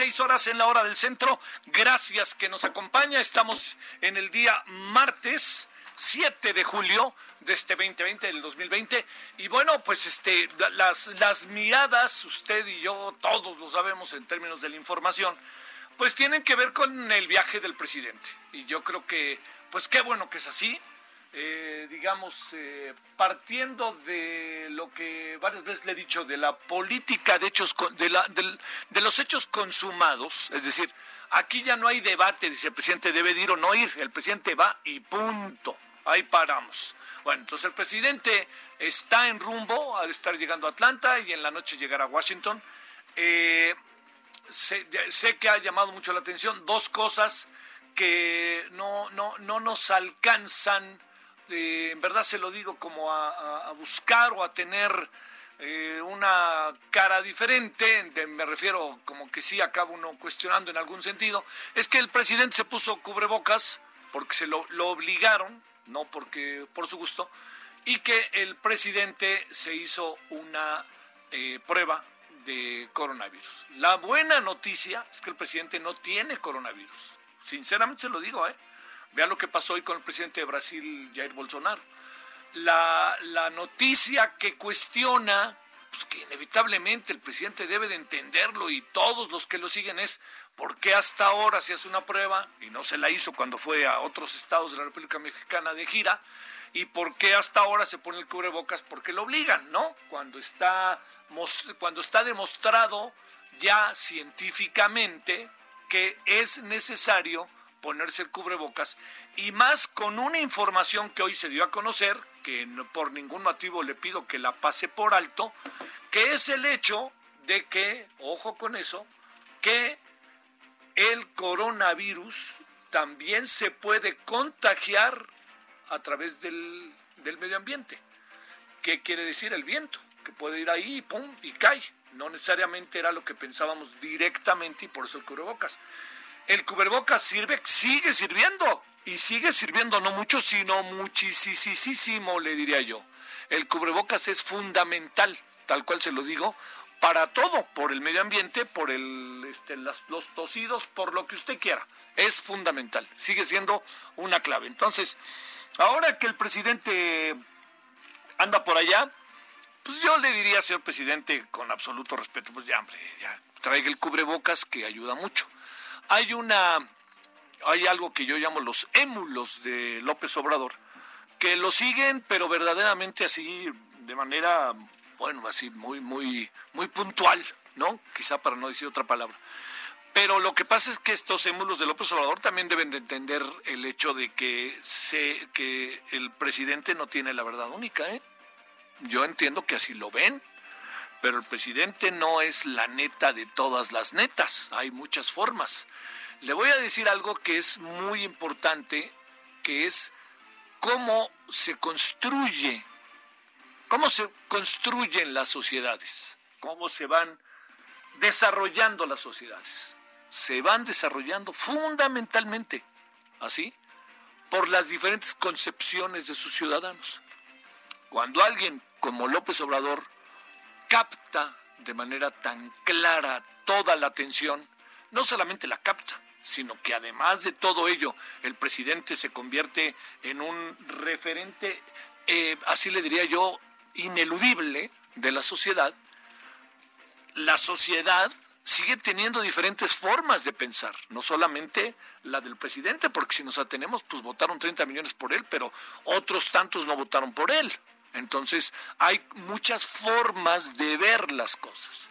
16 horas en la hora del centro. Gracias que nos acompaña. Estamos en el día martes 7 de julio de este 2020, del 2020. Y bueno, pues este, la- las, las miradas, usted y yo, todos lo sabemos en términos de la información, pues tienen que ver con el viaje del presidente. Y yo creo que, pues qué bueno que es así. Eh, digamos, eh, partiendo de lo que varias veces le he dicho, de la política de hechos, de, la, de los hechos consumados, es decir, aquí ya no hay debate de si el presidente debe de ir o no ir, el presidente va y punto, ahí paramos. Bueno, entonces el presidente está en rumbo al estar llegando a Atlanta y en la noche llegar a Washington. Eh, sé, sé que ha llamado mucho la atención dos cosas que no, no, no nos alcanzan, eh, en verdad se lo digo como a, buscar o a tener eh, una cara diferente, me refiero como que sí acaba uno cuestionando en algún sentido, es que el presidente se puso cubrebocas porque se lo, lo obligaron, no porque por su gusto, y que el presidente se hizo una eh, prueba de coronavirus. La buena noticia es que el presidente no tiene coronavirus. Sinceramente se lo digo, ¿eh? Vea lo que pasó hoy con el presidente de Brasil, Jair Bolsonaro. La, la noticia que cuestiona, pues que inevitablemente el presidente debe de entenderlo y todos los que lo siguen es por qué hasta ahora se hace una prueba y no se la hizo cuando fue a otros estados de la República Mexicana de gira y por qué hasta ahora se pone el cubrebocas porque lo obligan, ¿no? Cuando está cuando está demostrado ya científicamente que es necesario ponerse el cubrebocas y más con una información que hoy se dio a conocer, que no- por ningún motivo le pido que la pase por alto, que es el hecho de que, ojo con eso, que el coronavirus también se puede contagiar a través del, del medio ambiente. ¿Qué quiere decir el viento? Que puede ir ahí y pum, y cae. No necesariamente era lo que pensábamos directamente y por eso el cubrebocas. El cubrebocas sirve, sigue sirviendo y sigue sirviendo no mucho, sino muchísimo, le diría yo. El cubrebocas es fundamental, tal cual se lo digo, para todo, por el medio ambiente, por el, este, los tosidos, por lo que usted quiera. Es fundamental, sigue siendo una clave. Entonces, ahora que el presidente anda por allá, pues yo le diría, señor presidente, con absoluto respeto, pues ya, hombre, ya traiga el cubrebocas que ayuda mucho. Hay una, hay algo que yo llamo los émulos de López Obrador, que lo siguen, pero verdaderamente así, de manera, bueno, así muy, muy, muy puntual, ¿no? Quizá para no decir otra palabra. Pero lo que pasa es que estos émulos de López Obrador también deben de entender el hecho de que, se, que el presidente no tiene la verdad única, ¿eh? Yo entiendo que así lo ven, pero el presidente no es la neta de todas las netas, hay muchas formas. Le voy a decir algo que es muy importante, que es cómo se construye, cómo se construyen las sociedades, cómo se van desarrollando las sociedades. Se van desarrollando fundamentalmente, así, por las diferentes concepciones de sus ciudadanos. Cuando alguien como López Obrador capta de manera tan clara toda la atención, no solamente la capta, sino que además de todo ello, el presidente se convierte en un referente, eh, así le diría yo, ineludible de la sociedad, la sociedad sigue teniendo diferentes formas de pensar, no solamente la del presidente, porque si nos atenemos, pues votaron 30 millones por él, pero otros tantos no votaron por él. Entonces, hay muchas formas de ver las cosas.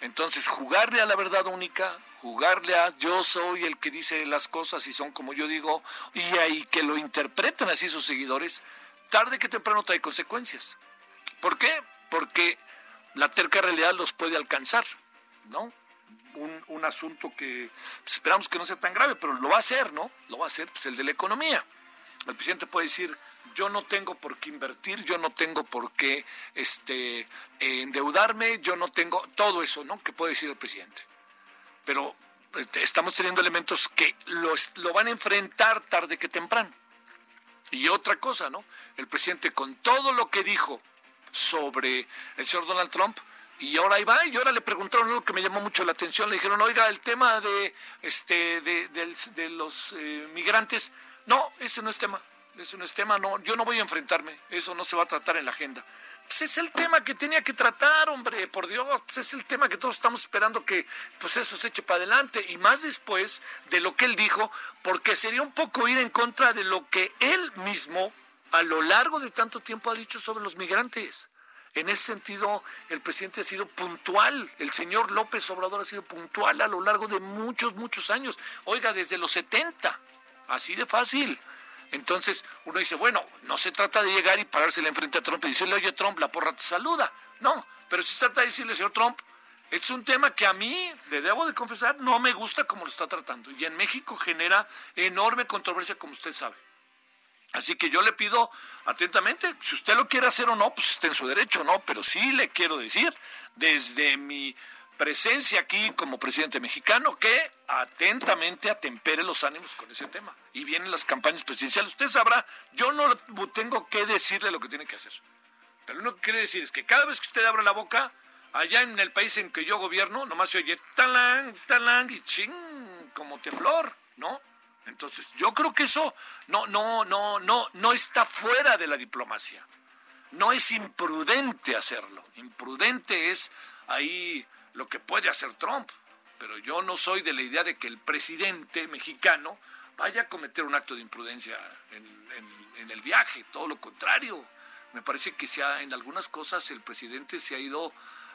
Entonces, jugarle a la verdad única, jugarle a yo soy el que dice las cosas y son como yo digo, y ahí que lo interpreten así sus seguidores, tarde que temprano trae consecuencias. ¿Por qué? Porque la terca realidad los puede alcanzar, ¿no? Un, un asunto que pues, esperamos que no sea tan grave, pero lo va a hacer, ¿no? Lo va a hacer, pues el de la economía. El presidente puede decir, yo no tengo por qué invertir, yo no tengo por qué este, endeudarme, yo no tengo todo eso, ¿no? Que puede decir el presidente. Pero este, estamos teniendo elementos que lo, lo van a enfrentar tarde que temprano. Y otra cosa, ¿no? El presidente con todo lo que dijo sobre el señor Donald Trump, y ahora ahí y ahora le preguntaron algo que me llamó mucho la atención, le dijeron, oiga, el tema de, este, de, de, los eh, migrantes, no, ese no es tema, ese no es tema, no, yo no voy a enfrentarme, eso no se va a tratar en la agenda. Pues es el tema que tenía que tratar, hombre, por Dios, pues es el tema que todos estamos esperando que pues eso se eche para adelante y más después de lo que él dijo, porque sería un poco ir en contra de lo que él mismo a lo largo de tanto tiempo ha dicho sobre los migrantes. En ese sentido, el presidente ha sido puntual, el señor López Obrador ha sido puntual a lo largo de muchos, muchos años. Oiga, desde los 70, así de fácil. Entonces uno dice, bueno, no se trata de llegar y parársela enfrente a Trump y decirle, oye Trump, la porra te saluda. No, pero se trata de decirle, señor Trump, es un tema que a mí, le debo de confesar, no me gusta como lo está tratando. Y en México genera enorme controversia, como usted sabe. Así que yo le pido atentamente, si usted lo quiere hacer o no, pues está en su derecho, ¿no? Pero sí le quiero decir, desde mi presencia aquí como presidente mexicano que atentamente atempere los ánimos con ese tema. Y vienen las campañas presidenciales. Usted sabrá, yo no tengo que decirle lo que tiene que hacer. Pero lo que quiere decir es que cada vez que usted abre la boca, allá en el país en que yo gobierno, nomás se oye talang, talang y ching, como temblor, ¿no? Entonces, yo creo que eso no, no, no, no, no está fuera de la diplomacia. No es imprudente hacerlo. Imprudente es ahí lo que puede hacer Trump. Pero yo no soy de la idea de que el presidente mexicano vaya a cometer un acto de imprudencia en, el viaje, todo lo contrario. Me parece que se en algunas cosas el presidente se ha ido,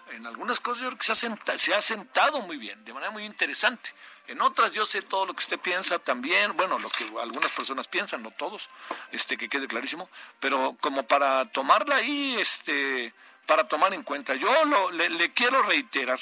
en algunas cosas yo creo que se ha, se ha sentado muy bien, de manera muy interesante. En otras yo sé todo lo que usted piensa también, bueno, lo que algunas personas piensan, no todos, este que quede clarísimo, pero como para tomarla ahí, este, para tomar en cuenta. Yo lo, le, quiero reiterar,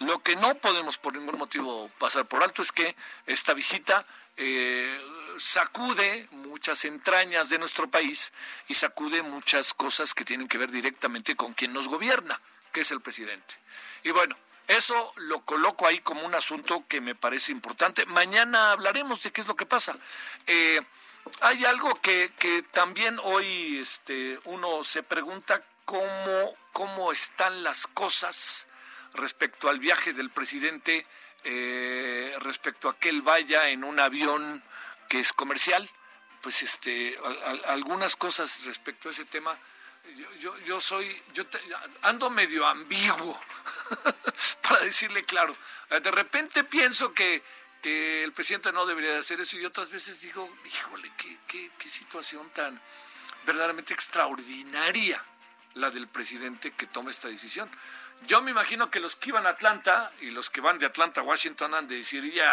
lo que no podemos por ningún motivo pasar por alto es que esta visita eh, sacude muchas entrañas de nuestro país y sacude muchas cosas que tienen que ver directamente con quien nos gobierna, que es el presidente. Y bueno, eso lo coloco ahí como un asunto que me parece importante. Mañana hablaremos de qué es lo que pasa. Eh, hay algo que, que también hoy este, uno se pregunta cómo, cómo están las cosas respecto al viaje del presidente, eh, respecto a que él vaya en un avión que es comercial. Pues este, algunas cosas respecto a ese tema. Yo, yo, soy, yo ando medio ambiguo, para decirle claro. De repente pienso que, que el presidente no debería hacer eso y otras veces digo, híjole, qué, qué, qué situación tan verdaderamente extraordinaria la del presidente que toma esta decisión. Yo me imagino que los que iban a Atlanta y los que van de Atlanta a Washington han de decir, ya,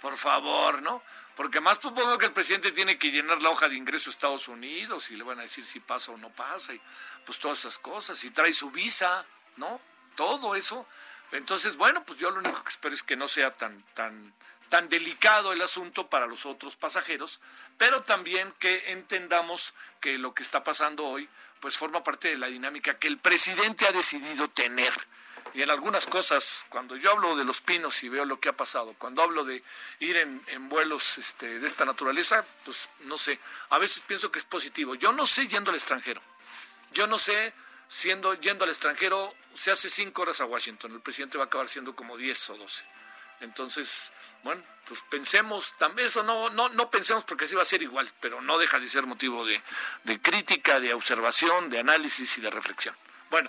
por favor, ¿no? Porque más supongo que el presidente tiene que llenar la hoja de ingreso a Estados Unidos y le van a decir si pasa o no pasa, y pues todas esas cosas, si trae su visa, ¿no? Todo eso. Entonces, bueno, pues yo lo único que espero es que no sea tan, tan, tan delicado el asunto para los otros pasajeros, pero también que entendamos que lo que está pasando hoy pues forma parte de la dinámica que el presidente ha decidido tener. Y en algunas cosas, cuando yo hablo de los pinos y veo lo que ha pasado, cuando hablo de ir en, vuelos este, de esta naturaleza, pues no sé, a veces pienso que es positivo. Yo no sé yendo al extranjero. Yo no sé siendo yendo al extranjero, se hace cinco horas a Washington, el presidente va a acabar siendo como diez o doce. Entonces, bueno, pues pensemos, también eso no, no, no pensemos porque así va a ser igual, pero no deja de ser motivo de, de crítica, de observación, de análisis y de reflexión. Bueno,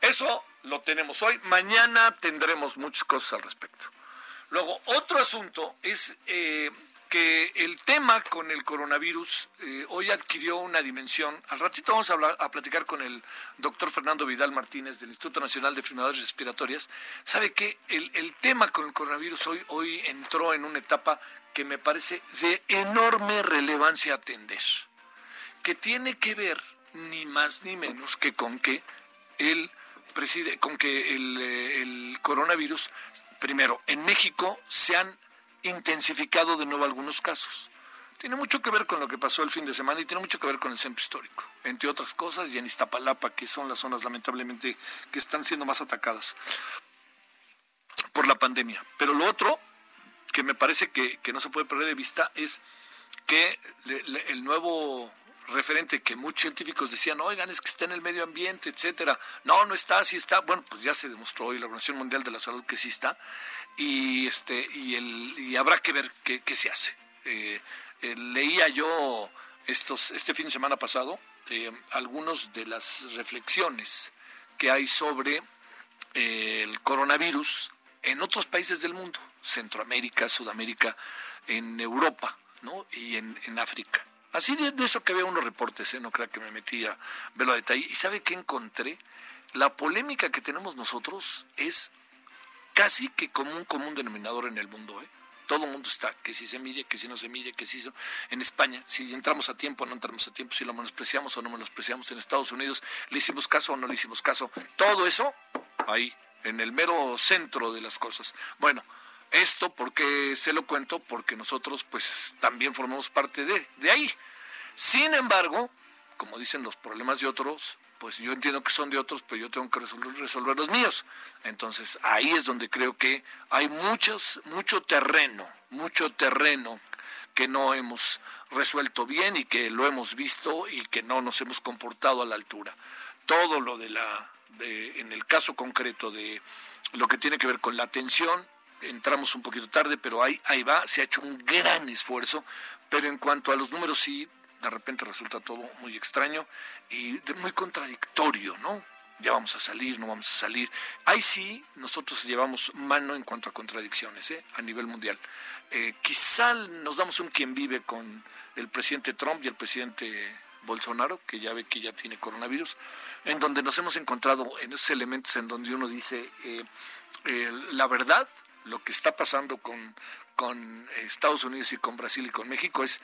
eso lo tenemos hoy. Mañana tendremos muchas cosas al respecto. Luego, otro asunto es eh, que el tema con el coronavirus eh, hoy adquirió una dimensión. Al ratito vamos a, hablar, a platicar con el doctor Fernando Vidal Martínez del Instituto Nacional de Enfermedades Respiratorias. ¿Sabe que el, el, tema con el coronavirus hoy, hoy entró en una etapa que me parece de enorme relevancia atender? Que tiene que ver ni más ni menos que con que el preside, con que el, eh, el coronavirus, primero, en México se han intensificado de nuevo algunos casos. Tiene mucho que ver con lo que pasó el fin de semana y tiene mucho que ver con el centro histórico, entre otras cosas, y en Iztapalapa, que son las zonas lamentablemente que están siendo más atacadas por la pandemia. Pero lo otro que me parece que, que no se puede perder de vista es que el nuevo referente que muchos científicos decían, oigan, es que está en el medio ambiente, etcétera. No, no está, sí está. Bueno, pues ya se demostró hoy la Organización Mundial de la Salud que sí está y este y el y habrá que ver qué, se hace. Eh, eh, leía yo estos este fin de semana pasado eh, algunos de las reflexiones que hay sobre eh, el coronavirus en otros países del mundo, Centroamérica, Sudamérica, en Europa, ¿no? Y en, en África. Así de, de, eso que veo unos reportes, no creo que me metí a verlo a detalle. ¿Y sabe qué encontré? La polémica que tenemos nosotros es casi que como un común denominador en el mundo. ¿eh? Todo el mundo está, que si se mide, que si no se mide, que si eso. En España, si entramos a tiempo o no entramos a tiempo, si lo menospreciamos o no menospreciamos. En Estados Unidos, le hicimos caso o no le hicimos caso. Todo eso ahí, en el mero centro de las cosas. Bueno, esto porque se lo cuento, porque nosotros pues también formamos parte de, de ahí. Sin embargo, como dicen los problemas de otros, pues yo entiendo que son de otros, pero yo tengo que resolver, los míos. Entonces ahí es donde creo que hay muchos, mucho terreno, mucho terreno que no hemos resuelto bien y que lo hemos visto y que no nos hemos comportado a la altura. Todo lo de la, en el caso concreto de lo que tiene que ver con la atención, entramos un poquito tarde, pero ahí, ahí va, se ha hecho un gran esfuerzo, pero en cuanto a los números sí, de repente resulta todo muy extraño y muy contradictorio, ¿no? Ya vamos a salir, no vamos a salir. Ahí sí, nosotros llevamos mano en cuanto a contradicciones ¿eh? a nivel mundial. Eh, quizá nos damos un quien vive con el presidente Trump y el presidente Bolsonaro, que ya ve que ya tiene coronavirus, en donde nos hemos encontrado en esos elementos en donde uno dice eh, eh, la verdad, lo que está pasando con, con Estados Unidos y con Brasil y con México es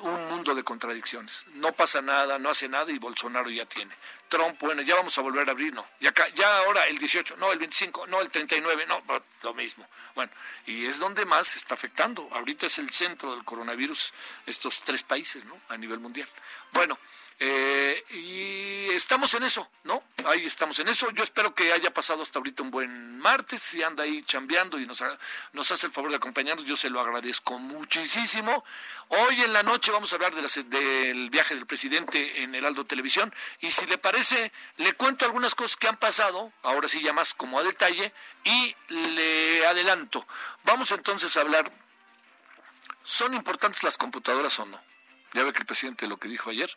un mundo de contradicciones. No pasa nada, no hace nada y Bolsonaro ya tiene. Trump, bueno, ya vamos a volver a abrir, no. Ya, ya ahora el 18, no, el 25, no, el 39, no, lo mismo. Bueno, y es donde más se está afectando. Ahorita es el centro del coronavirus, estos tres países, ¿no? A nivel mundial. Bueno, eh, y estamos en eso, ¿no? Ahí estamos en eso. Yo espero que haya pasado hasta ahorita un buen martes. Si anda ahí chambeando y nos, nos hace el favor de acompañarnos, yo se lo agradezco muchísimo. Hoy en la noche vamos a hablar de las, del viaje del presidente en Heraldo Televisión. Y si le parece, le cuento algunas cosas que han pasado, ahora sí ya más como a detalle, y le adelanto. Vamos entonces a hablar, ¿son importantes las computadoras o no? Ya ve que el presidente lo que dijo ayer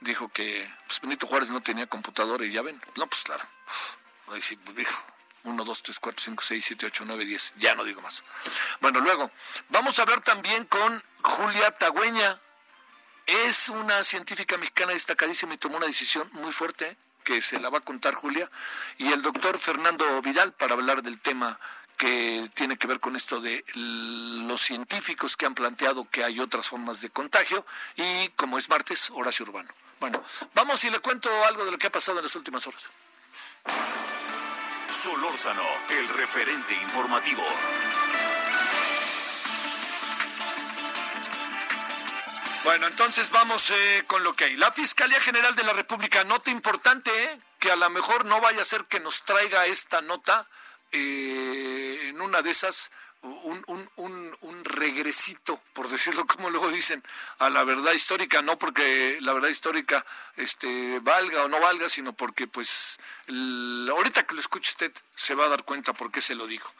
dijo que pues, Benito Juárez no tenía computadora y ya ven, no, pues claro, ahí sí, pues, dijo, 1, 2, 3, 4, 5, 6, 7, 8, 9, 10, ya no digo más. Bueno, luego, vamos a hablar también con Julia Tagüeña, es una científica mexicana destacadísima y tomó una decisión muy fuerte, que se la va a contar Julia, y el doctor Fernando Vidal para hablar del tema que tiene que ver con esto de los científicos que han planteado que hay otras formas de contagio y como es martes, Horacio Urbano. Bueno, vamos y le cuento algo de lo que ha pasado en las últimas horas. Solórzano, el referente informativo. Bueno, entonces vamos eh, con lo que hay. La Fiscalía General de la República, nota importante, eh, que a lo mejor no vaya a ser que nos traiga esta nota eh, en una de esas un, un, un, un, regresito, por decirlo como luego dicen, a la verdad histórica, no porque la verdad histórica este, valga o no valga, sino porque pues ahorita que lo escuche usted se va a dar cuenta por qué se lo digo.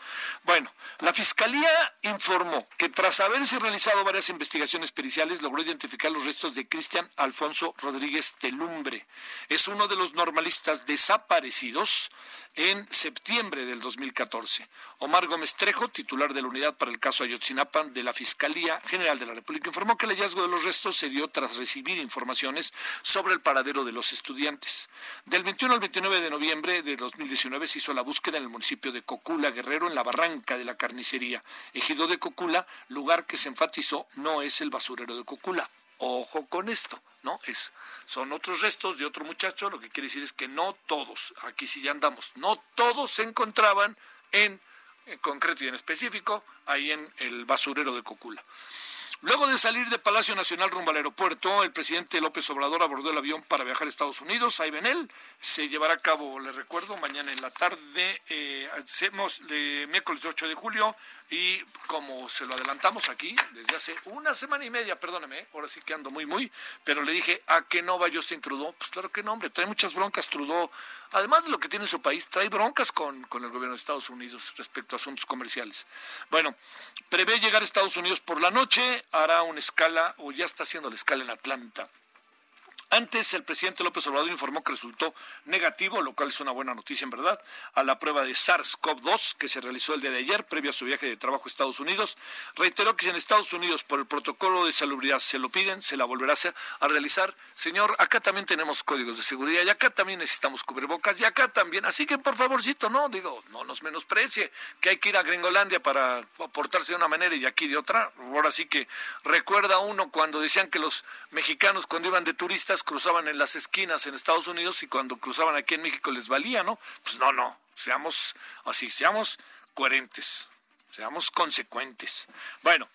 Bueno, la Fiscalía informó que tras haberse realizado varias investigaciones periciales, logró identificar los restos de Cristian Alfonso Rodríguez Telumbre. Es uno de los normalistas desaparecidos en septiembre del 2014. Omar Gómez Trejo, titular de la unidad para el caso Ayotzinapa de la Fiscalía General de la República, informó que el hallazgo de los restos se dio tras recibir informaciones sobre el paradero de los estudiantes. Del 21 al 29 de noviembre de 2019 se hizo la búsqueda en el municipio de Cocula, Guerrero, en la barranca de la carnicería. Ejido de Cocula, lugar que se enfatizó no es el basurero de Cocula. Ojo con esto, ¿no? Es, son otros restos de otro muchacho, lo que quiere decir es que no todos, aquí sí ya andamos, no todos se encontraban en, en concreto y en específico ahí en el basurero de Cocula. Luego de salir de Palacio Nacional rumbo al aeropuerto, el presidente López Obrador abordó el avión para viajar a Estados Unidos. Ahí ven él. Se llevará a cabo, le recuerdo, mañana en la tarde, eh, hacemos miércoles 8 de julio. Y como se lo adelantamos aquí desde hace una semana y media, perdóneme, ahora sí que ando muy, muy, pero le dije, ¿a que no va Justin Trudeau? Pues claro que no, hombre, trae muchas broncas Trudeau. Además de lo que tiene su país, trae broncas con, con el gobierno de Estados Unidos respecto a asuntos comerciales. Bueno, prevé llegar a Estados Unidos por la noche, hará una escala, o ya está haciendo la escala en Atlanta. Antes, el presidente López Obrador informó que resultó negativo, lo cual es una buena noticia en verdad, a la prueba de SARS-CoV-2 que se realizó el día de ayer, previo a su viaje de trabajo a Estados Unidos. Reiteró que si en Estados Unidos, por el protocolo de salubridad, se lo piden, se la volverá a realizar. Señor, acá también tenemos códigos de seguridad y acá también necesitamos cubrebocas y acá también. Así que, por favorcito, no, digo, no nos menosprecie, que hay que ir a Gringolandia para portarse de una manera y aquí de otra. Ahora sí que recuerda uno cuando decían que los mexicanos, cuando iban de turistas, cruzaban en las esquinas en Estados Unidos y cuando cruzaban aquí en México les valía, ¿no? Pues no, no, seamos así, seamos coherentes, seamos consecuentes. Bueno,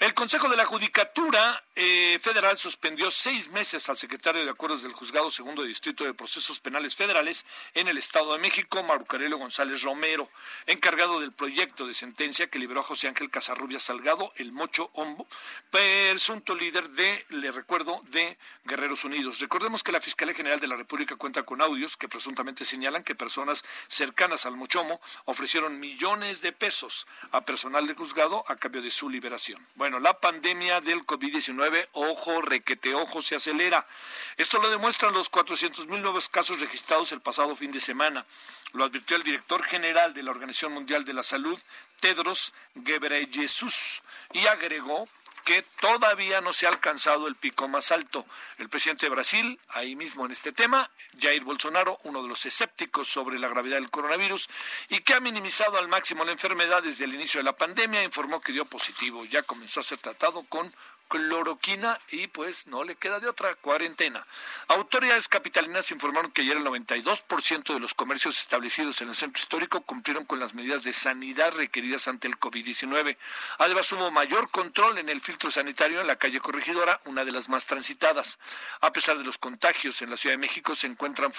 el Consejo de la Judicatura eh, Federal suspendió seis meses al secretario de Acuerdos del Juzgado Segundo Distrito de Procesos Penales Federales en el Estado de México, Marucarelo González Romero, encargado del proyecto de sentencia que liberó a José Ángel Casarrubia Salgado, el Mocho Hombo, presunto líder de, le recuerdo, de Guerreros Unidos. Recordemos que la Fiscalía General de la República cuenta con audios que presuntamente señalan que personas cercanas al Mochomo ofrecieron millones de pesos a personal de juzgado a cambio de su liberación. Bueno, la pandemia del COVID-19, ojo, requete, ojo, se acelera. Esto lo demuestran los 400 mil nuevos casos registrados el pasado fin de semana. Lo advirtió el director general de la Organización Mundial de la Salud, Tedros Ghebreyesus, y agregó que todavía no se ha alcanzado el pico más alto. El presidente de Brasil, ahí mismo en este tema, Jair Bolsonaro, uno de los escépticos sobre la gravedad del coronavirus y que ha minimizado al máximo la enfermedad desde el inicio de la pandemia, informó que dio positivo. Ya comenzó a ser tratado con cloroquina y pues no le queda de otra cuarentena. Autoridades capitalinas informaron que ayer el 92% de los comercios establecidos en el centro histórico cumplieron con las medidas de sanidad requeridas ante el COVID-19. Además hubo mayor control en el filtro sanitario en la calle Corregidora, una de las más transitadas. A pesar de los contagios en la Ciudad de México se encuentran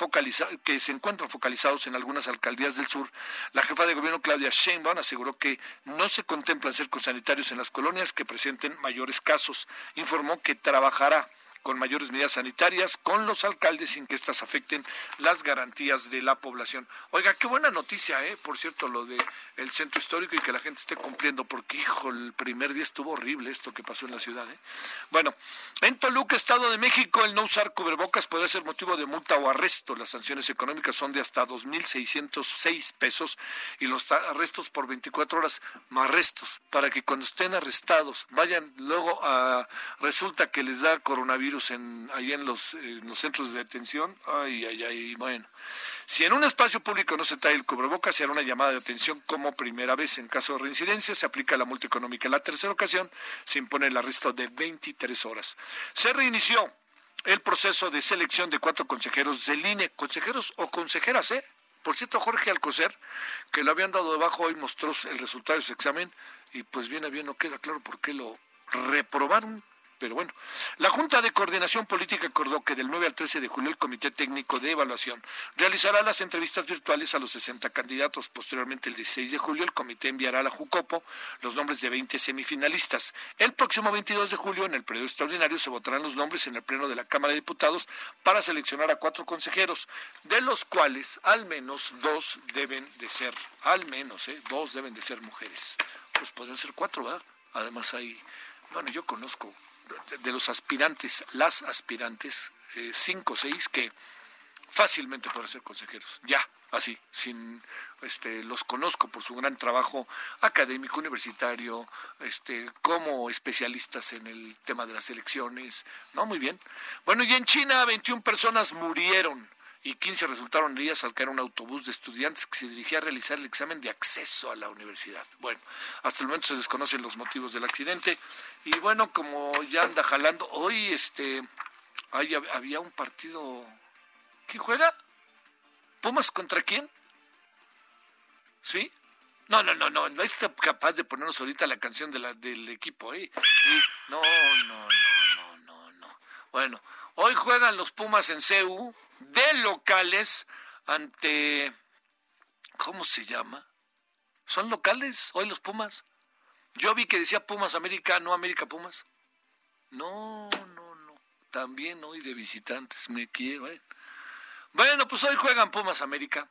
que se encuentran focalizados en algunas alcaldías del sur, la jefa de gobierno Claudia Sheinbaum aseguró que no se contemplan cercos sanitarios en las colonias que presenten mayores casos informó que trabajará con mayores medidas sanitarias con los alcaldes sin que éstas afecten las garantías de la población. Oiga, qué buena noticia, ¿eh? Por cierto, lo de el centro histórico y que la gente esté cumpliendo, porque, hijo, el primer día estuvo horrible esto que pasó en la ciudad, ¿eh? Bueno, en Toluca, Estado de México, el no usar cubrebocas puede ser motivo de multa o arresto. Las sanciones económicas son de hasta 2.606 pesos y los arrestos por 24 horas más arrestos, para que cuando estén arrestados vayan luego a... Resulta que les da coronavirus en, ahí en los, en los centros de detención. Ay, ay, ay, bueno. Si en un espacio público no se trae el cubrebocas, se hará una llamada de atención como primera vez. En caso de reincidencia, se aplica la multa económica. En la tercera ocasión, se impone el arresto de 23 horas. Se reinició el proceso de selección de cuatro consejeros del INE, consejeros o consejeras, ¿eh? Por cierto, Jorge Alcocer, que lo habían dado debajo, hoy mostró el resultado de su examen y pues bien a bien no queda claro por qué lo reprobaron pero bueno. La Junta de Coordinación Política acordó que del 9 al 13 de julio el Comité Técnico de Evaluación realizará las entrevistas virtuales a los 60 candidatos. Posteriormente, el 16 de julio, el comité enviará a la Jucopo los nombres de 20 semifinalistas. El próximo 22 de julio, en el periodo extraordinario, se votarán los nombres en el Pleno de la Cámara de Diputados para seleccionar a cuatro consejeros, de los cuales al menos dos deben de ser, al menos, ¿eh? dos deben de ser mujeres. Pues podrían ser cuatro, ¿verdad? Además hay, bueno, yo conozco de, los aspirantes, las aspirantes, eh, cinco o seis que fácilmente pueden ser consejeros, ya, así, sin, este, los conozco por su gran trabajo académico, universitario, este, como especialistas en el tema de las elecciones, no, muy bien. Bueno, y en China 21 personas murieron y 15 resultaron heridas al caer un autobús de estudiantes que se dirigía a realizar el examen de acceso a la universidad. Bueno, hasta el momento se desconocen los motivos del accidente y bueno, como ya anda jalando, hoy este había un partido ¿Quién juega? ¿Pumas contra quién? ¿Sí? No, no, no, no, no está capaz de ponernos ahorita la canción de la, del equipo, ¿eh? No, no, no, no, no, no. Bueno, hoy juegan los Pumas en CEU de locales ante... ¿Cómo se llama? ¿Son locales hoy los Pumas? Yo vi que decía Pumas América, no América Pumas. No, no, no. También hoy de visitantes, me quiero, ¿eh? Bueno, pues hoy juegan Pumas América,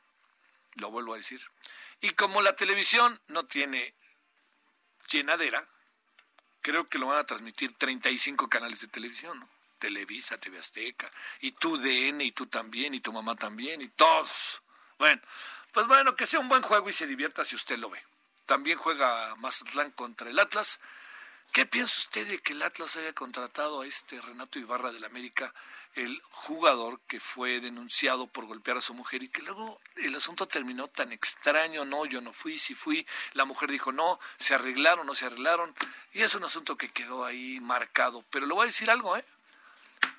lo vuelvo a decir. Y como la televisión no tiene llenadera, creo que lo van a transmitir 35 canales de televisión, ¿no? Televisa, TV Azteca, y tu DN, y tú también, y tu mamá también, y todos. Bueno, pues bueno, que sea un buen juego y se divierta si usted lo ve. También juega Mazatlán contra el Atlas. ¿Qué piensa usted de que el Atlas haya contratado a este Renato Ibarra del América el jugador que fue denunciado por golpear a su mujer y que luego el asunto terminó tan extraño, no, yo no fui, si fui, la mujer dijo no, se arreglaron, no se arreglaron, y es un asunto que quedó ahí marcado. Pero le voy a decir algo, ¿eh?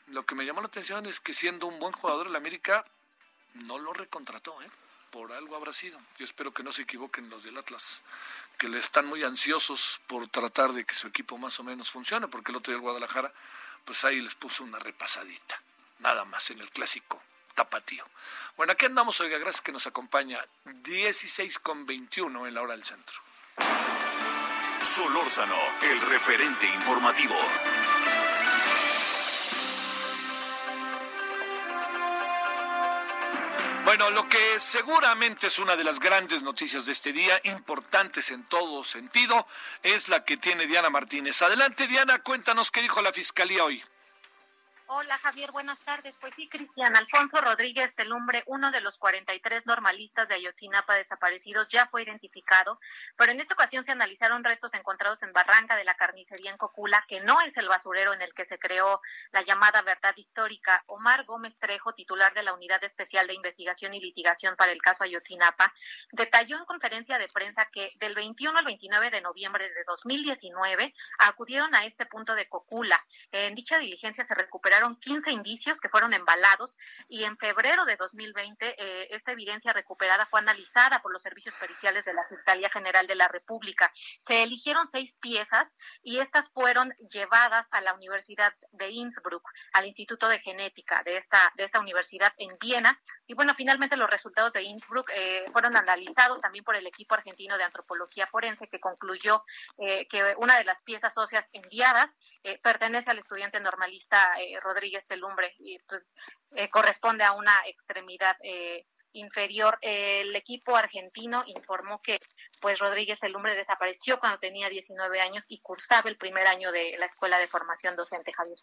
Lo que me llamó la atención es que siendo un buen jugador el América no lo recontrató, ¿eh? Por algo habrá sido. Yo espero que no se equivoquen los del Atlas, que le están muy ansiosos por tratar de que su equipo más o menos funcione, porque el otro día el Guadalajara pues ahí les puso una repasadita, nada más en el clásico tapatío. Bueno, aquí andamos, oiga, gracias que nos acompaña 16 con 21 en la hora del centro. Solórzano, el referente informativo. Bueno, lo que seguramente es una de las grandes noticias de este día, importantes en todo sentido, es la que tiene Diana Martínez. Adelante, Diana, cuéntanos qué dijo la Fiscalía hoy. Hola Javier, buenas tardes. Pues sí, Cristian Alfonso Rodríguez Telumbre, uno de los 43 normalistas de Ayotzinapa desaparecidos, ya fue identificado, pero en esta ocasión se analizaron restos encontrados en Barranca de la Carnicería en Cocula, que no es el basurero en el que se creó la llamada verdad histórica. Omar Gómez Trejo, titular de la Unidad Especial de Investigación y Litigación para el caso Ayotzinapa, detalló en conferencia de prensa que del 21 al 29 de noviembre de 2019 acudieron a este punto de Cocula. En dicha diligencia se recuperaron 15 indicios que fueron embalados y en febrero de 2020 eh, esta evidencia recuperada fue analizada por los servicios periciales de la Fiscalía General de la República. Se eligieron seis piezas y estas fueron llevadas a la Universidad de Innsbruck, al Instituto de Genética de esta, de esta universidad en Viena. Y bueno, finalmente los resultados de Innsbruck eh, fueron analizados también por el equipo argentino de antropología forense que concluyó eh, que una de las piezas óseas enviadas pertenece al estudiante normalista Rodríguez Telumbre y pues eh, corresponde a una extremidad eh, inferior. El equipo argentino informó que pues Rodríguez Telumbre desapareció cuando tenía 19 años y cursaba el primer año de la Escuela de Formación Docente, Javier.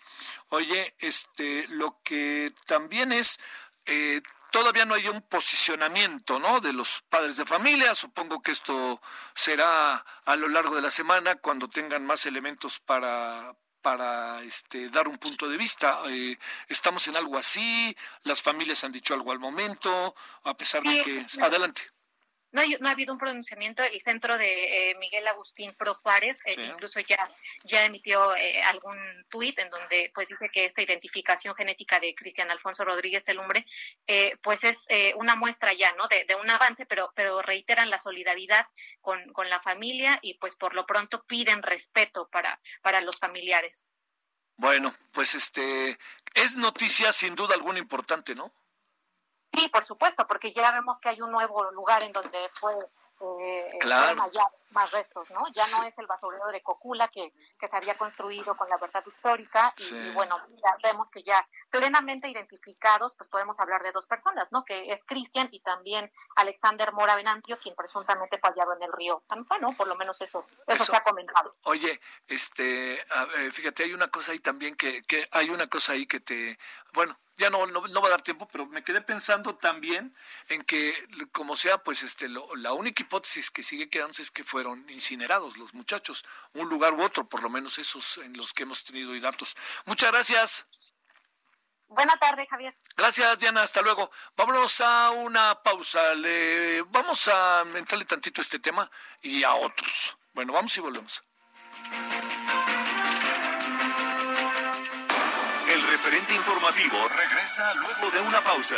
Oye, este, lo que también es eh, todavía no hay un posicionamiento ¿no? de los padres de familia. Supongo que esto será a lo largo de la semana cuando tengan más elementos para, para este, dar un punto de vista. Eh, estamos en algo así, las familias han dicho algo al momento, a pesar de que... Adelante. No, no, ha habido un pronunciamiento. El centro de eh, Miguel Agustín Pro Juárez eh, incluso ya, ya emitió eh, algún tuit en donde pues dice que esta identificación genética de Cristian Alfonso Rodríguez Telumbre pues es una muestra ya no de, de, un avance, pero, pero reiteran la solidaridad con, con la familia y pues por lo pronto piden respeto para, para los familiares. Bueno, pues este es noticia sin duda alguna importante, ¿no? Sí, por supuesto, porque ya vemos que hay un nuevo lugar en donde fue eh, claro. Más restos, ¿no? Ya no es el basurero de Cocula que, que se había construido con la verdad histórica y, bueno, ya vemos que ya plenamente identificados, pues podemos hablar de dos personas, ¿no? Que es Cristian y también Alexander Mora Venancio, quien presuntamente fallado en el río San Juan, ¿no? Por lo menos eso, eso, se ha comentado. Oye, este, fíjate, hay una cosa ahí también que, que hay una cosa ahí que te, bueno, ya no, no, va a dar tiempo, pero me quedé pensando también en que, como sea, pues este, la única hipótesis que sigue quedándose es que fueron incinerados los muchachos, un lugar u otro, por lo menos esos en los que hemos tenido datos. Muchas gracias. Buenas tardes, Javier. Gracias, Diana. Hasta luego. Vámonos a una pausa. Le, vamos a entrarle tantito a este tema y a otros. Bueno, vamos y volvemos. referente informativo regresa luego de una pausa.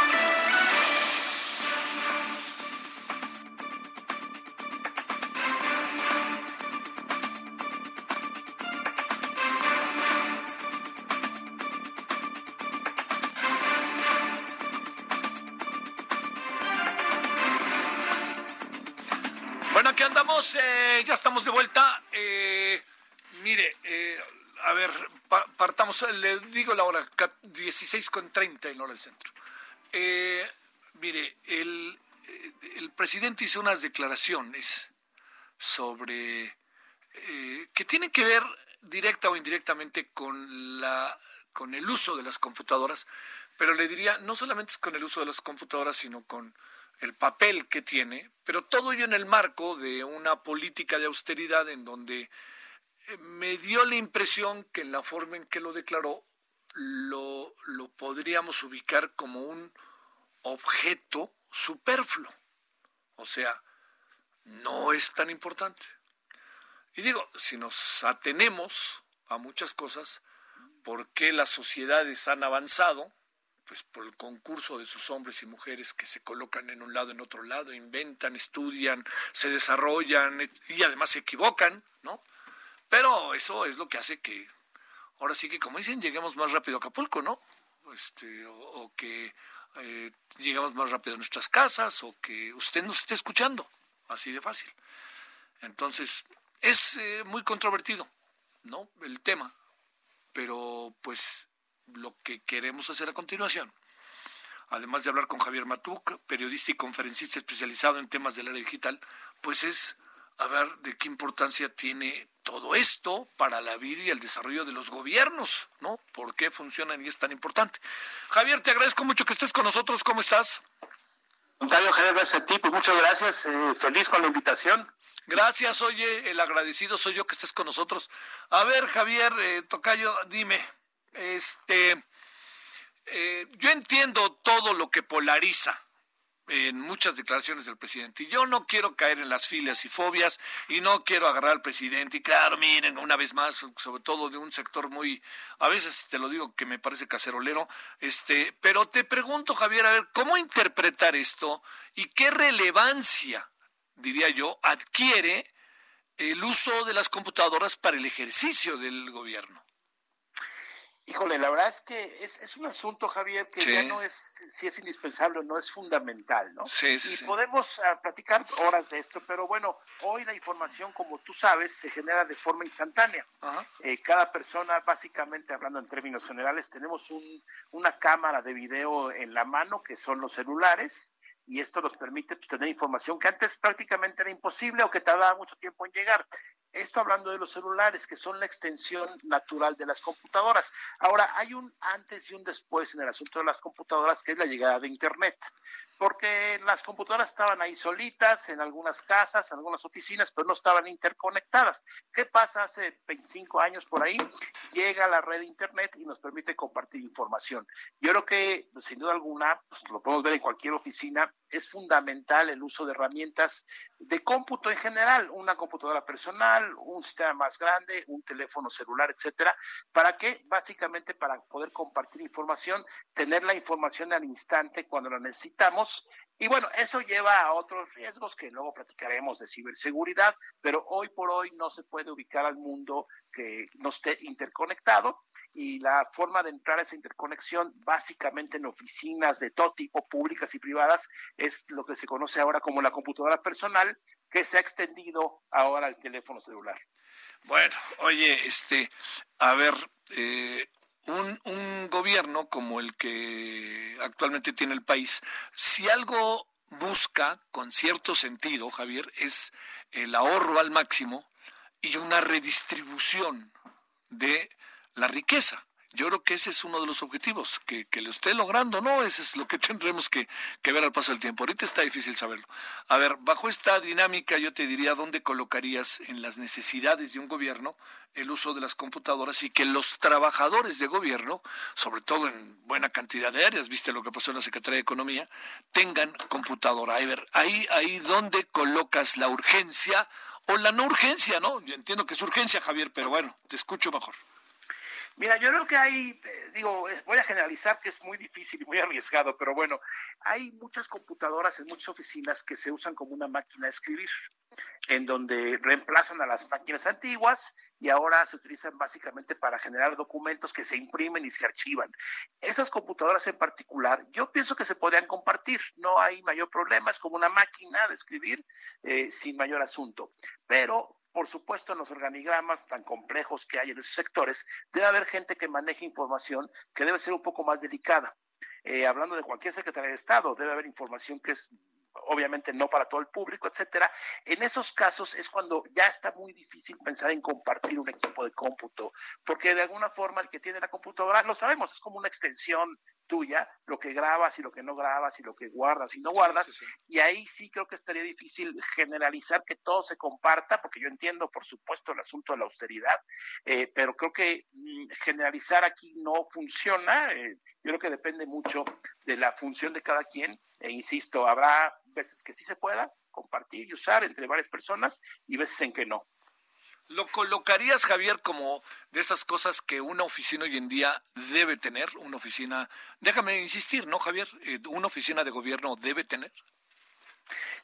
Le digo la hora, 16 con 30 en hora del centro. mire, el, el presidente hizo unas declaraciones sobre que tienen que ver directa o indirectamente con la con el uso de las computadoras, pero le diría no solamente es con el uso de las computadoras, sino con el papel que tiene, pero todo ello en el marco de una política de austeridad en donde eh, me dio la impresión que en la forma en que lo declaró lo, lo podríamos ubicar como un objeto superfluo. O sea, no es tan importante. Y digo, si nos atenemos a muchas cosas, ¿por qué las sociedades han avanzado? pues por el concurso de sus hombres y mujeres que se colocan en un lado en otro lado, inventan, estudian, se desarrollan y además se equivocan, ¿no? Pero eso es lo que hace que ahora sí que como dicen lleguemos más rápido a Acapulco, ¿no? Este o, que eh, lleguemos más rápido a nuestras casas o que usted nos esté escuchando, así de fácil. Entonces es eh, muy controvertido, ¿no? El tema, pero pues lo que queremos hacer a continuación, además de hablar con Javier Matuk, periodista y conferencista especializado en temas del área digital, pues es a ver de qué importancia tiene todo esto para la vida y el desarrollo de los gobiernos, ¿no? ¿Por qué funcionan y es tan importante? Javier, te agradezco mucho que estés con nosotros. ¿Cómo estás? Octavio, Javier, gracias a ti. Pues muchas gracias. Eh, feliz con la invitación. Gracias, oye, el agradecido soy yo que estés con nosotros. A ver, Javier, eh, Tocayo, dime, este, eh, yo entiendo todo lo que polariza en muchas declaraciones del presidente. Y yo no quiero caer en las filias y fobias y no quiero agarrar al presidente. Y claro, miren, una vez más, sobre todo de un sector muy, a veces te lo digo que me parece cacerolero, este, pero te pregunto, Javier, a ver, ¿cómo interpretar esto y qué relevancia, diría yo, adquiere el uso de las computadoras para el ejercicio del gobierno? Híjole, la verdad es que es, es un asunto, Javier, que ya no es si es indispensable o no, es fundamental, ¿no? Sí, sí, y podemos ah, platicar horas de esto, pero bueno, hoy la información, como tú sabes, se genera de forma instantánea. Eh, cada persona, básicamente hablando en términos generales, tenemos un, una cámara de video en la mano, que son los celulares, y esto nos permite pues, tener información que antes prácticamente era imposible o que tardaba mucho tiempo en llegar. Esto hablando de los celulares, que son la extensión natural de las computadoras. Ahora, hay un antes y un después en el asunto de las computadoras, que es la llegada de Internet, porque las computadoras estaban ahí solitas, en algunas casas, en algunas oficinas, pero no estaban interconectadas. ¿Qué pasa hace 25 años por ahí? Llega la red de Internet y nos permite compartir información. Yo creo que, sin duda alguna, pues, lo podemos ver en cualquier oficina, es fundamental el uso de herramientas de cómputo en general, una computadora personal, un sistema más grande, un teléfono celular, etcétera, para que básicamente para poder compartir información, tener la información al instante cuando la necesitamos Y bueno, eso lleva a otros riesgos que luego platicaremos de ciberseguridad, pero hoy por hoy no se puede ubicar al mundo que no esté interconectado y la forma de entrar a esa interconexión básicamente en oficinas de todo tipo, públicas y privadas, es lo que se conoce ahora como la computadora personal, que se ha extendido ahora al teléfono celular. Bueno, oye, este, a ver, eh, un, un gobierno como el que actualmente tiene el país, si algo busca con cierto sentido, Javier, es el ahorro al máximo y una redistribución de la riqueza. Yo creo que ese es uno de los objetivos, que, que lo esté logrando, ¿no? Ese es lo que tendremos que, que, ver al paso del tiempo. Ahorita está difícil saberlo. A ver, bajo esta dinámica yo te diría dónde colocarías en las necesidades de un gobierno el uso de las computadoras y que los trabajadores de gobierno, sobre todo en buena cantidad de áreas, viste lo que pasó en la Secretaría de Economía, tengan computadora. A ver, ahí, ahí dónde colocas la urgencia o la no urgencia, ¿no? Yo entiendo que es urgencia, Javier, pero bueno, te escucho mejor. Mira, yo creo que hay, eh, digo, voy a generalizar que es muy difícil y muy arriesgado, pero bueno, hay muchas computadoras en muchas oficinas que se usan como una máquina de escribir, en donde reemplazan a las máquinas antiguas y ahora se utilizan básicamente para generar documentos que se imprimen y se archivan. Esas computadoras en particular, yo pienso que se podrían compartir, no hay mayor problema, es como una máquina de escribir eh, sin mayor asunto, pero por supuesto, en los organigramas tan complejos que hay en esos sectores, debe haber gente que maneje información que debe ser un poco más delicada. Eh, hablando de cualquier secretaria de Estado, debe haber información que es obviamente no para todo el público, etcétera. En esos casos es cuando ya está muy difícil pensar en compartir un equipo de cómputo, porque de alguna forma el que tiene la computadora, lo sabemos, es como una extensión tuya, lo que grabas y lo que no grabas y lo que guardas y no guardas, y ahí sí creo que estaría difícil generalizar que todo se comparta, porque yo entiendo, por supuesto, el asunto de la austeridad, eh, pero creo que mm, generalizar aquí no funciona, eh, yo creo que depende mucho de la función de cada quien, e insisto, habrá veces que sí se pueda compartir y usar entre varias personas y veces en que no. ¿Lo colocarías, Javier, como de esas cosas que una oficina hoy en día debe tener? Una oficina, déjame insistir, ¿no, Javier? Eh, ¿Una oficina de gobierno debe tener?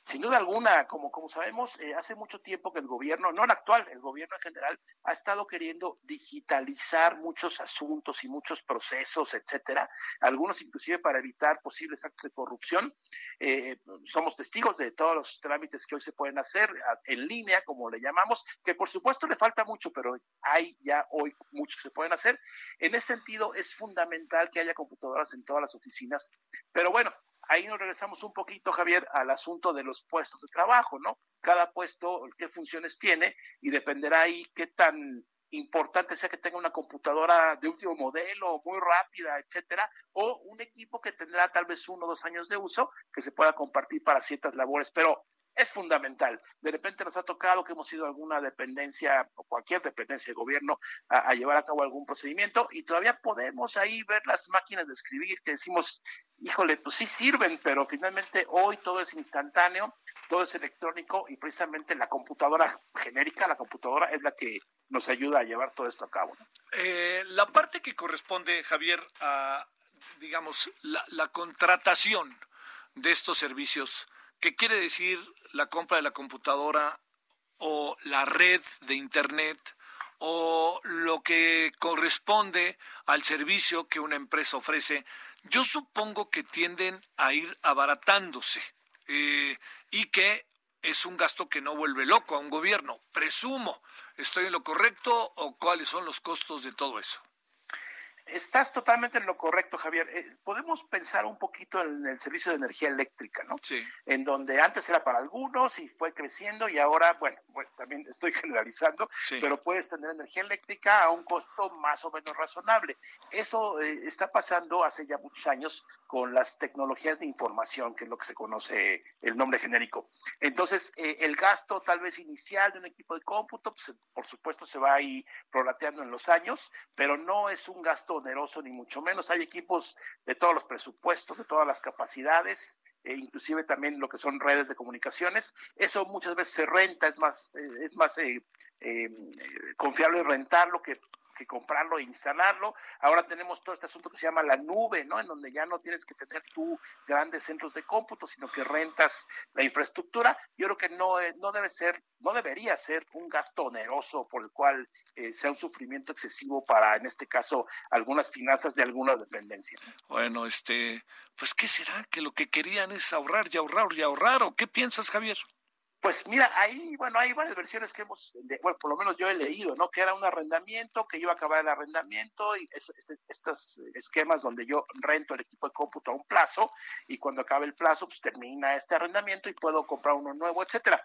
Sin duda alguna, como, como sabemos, eh, hace mucho tiempo que el gobierno, no el actual, el gobierno en general, ha estado queriendo digitalizar muchos asuntos y muchos procesos, etcétera, algunos inclusive para evitar posibles actos de corrupción. Eh, somos testigos de todos los trámites que hoy se pueden hacer en línea, como le llamamos, que por supuesto le falta mucho, pero hay ya hoy muchos que se pueden hacer. En ese sentido, es fundamental que haya computadoras en todas las oficinas, pero bueno, ahí nos regresamos un poquito, Javier, al asunto de los puestos de trabajo, ¿no? Cada puesto, qué funciones tiene y dependerá ahí qué tan importante sea que tenga una computadora de último modelo, muy rápida, etcétera, o un equipo que tendrá tal vez uno o dos años de uso que se pueda compartir para ciertas labores. Pero es fundamental. De repente nos ha tocado que hemos ido a alguna dependencia o cualquier dependencia de gobierno a, llevar a cabo algún procedimiento y todavía podemos ahí ver las máquinas de escribir que decimos, híjole, pues sí sirven, pero finalmente hoy todo es instantáneo, todo es electrónico y precisamente la computadora genérica, la computadora es la que nos ayuda a llevar todo esto a cabo. Eh, la parte que corresponde, Javier, a, digamos, la, la contratación de estos servicios, ¿Qué quiere decir la compra de la computadora o la red de Internet o lo que corresponde al servicio que una empresa ofrece, yo supongo que tienden a ir abaratándose eh, y que es un gasto que no vuelve loco a un gobierno. Presumo, ¿estoy en lo correcto o cuáles son los costos de todo eso? Estás totalmente en lo correcto, Javier. Eh, podemos pensar un poquito en el servicio de energía eléctrica, ¿no? Sí. En donde antes era para algunos y fue creciendo y ahora, bueno, también estoy generalizando, pero puedes tener energía eléctrica a un costo más o menos razonable. Eso eh, está pasando hace ya muchos años con las tecnologías de información, que es lo que se conoce el nombre genérico. Entonces, eh, el gasto tal vez inicial de un equipo de cómputo, pues, por supuesto, se va ahí prolateando en los años, pero no es un gasto oneroso ni mucho menos. Hay equipos de todos los presupuestos, de todas las capacidades, e inclusive también lo que son redes de comunicaciones. Eso muchas veces se renta, es más, eh, es más eh, eh, confiable que que comprarlo e instalarlo. Ahora tenemos todo este asunto que se llama la nube, ¿no? En donde ya no tienes que tener tú grandes centros de cómputo, sino que rentas la infraestructura. Yo creo que no, eh, no debe ser, no debería ser un gasto oneroso por el cual eh, sea un sufrimiento excesivo para, en este caso, algunas finanzas de alguna dependencia. Bueno, este, pues, ¿qué será? Que lo que querían es ahorrar y ahorrar y ahorrar, ¿o qué piensas, Javier? Pues mira, ahí, bueno, hay varias versiones que hemos, bueno, por lo menos yo he leído, ¿no? Que era un arrendamiento, que iba a acabar el arrendamiento y este, estos esquemas donde yo rento el equipo de cómputo a un plazo y cuando acabe el plazo, pues termina este arrendamiento y puedo comprar uno nuevo, etcétera.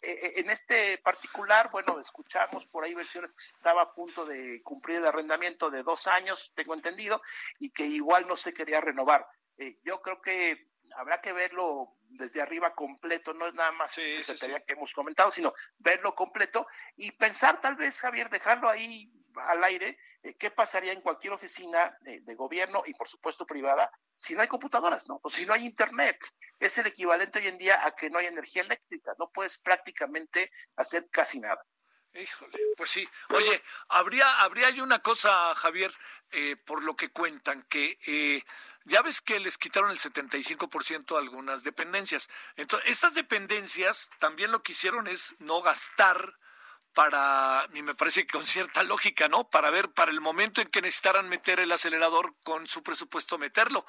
Eh, eh, en este particular, bueno, escuchamos por ahí versiones que estaba a punto de cumplir el arrendamiento de dos años, tengo entendido, y que igual no se quería renovar. Eh, yo creo que habrá que verlo desde arriba completo, no es nada más sí, que hemos comentado, sino verlo completo y pensar tal vez, Javier, dejarlo ahí al aire, eh, qué pasaría en cualquier oficina de, gobierno y por supuesto privada si no hay computadoras, ¿no? O si no hay internet. Es el equivalente hoy en día a que no hay energía eléctrica, no puedes prácticamente hacer casi nada. Híjole, pues sí. Oye, habría, habría una cosa, Javier, eh, por lo que cuentan, que eh, ya ves que les quitaron el 75% a algunas dependencias. Entonces, estas dependencias también lo que hicieron es no gastar para, y me parece que con cierta lógica, ¿no? Para ver, para el momento en que necesitaran meter el acelerador con su presupuesto, meterlo.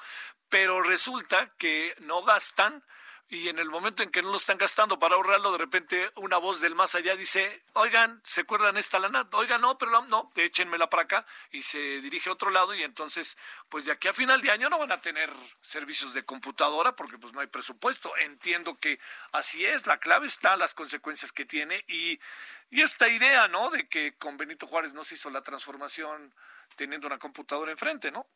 Pero resulta que no gastan y en el momento en que no lo están gastando para ahorrarlo, de repente una voz del más allá dice, oigan, ¿se acuerdan esta lana? Oigan, no, pero no, échenmela para acá y se dirige a otro lado y entonces, pues de aquí a final de año no van a tener servicios de computadora porque pues no hay presupuesto. Entiendo que así es, la clave está, las consecuencias que tiene y, y esta idea, ¿no? De que con Benito Juárez no se hizo la transformación teniendo una computadora enfrente, ¿no?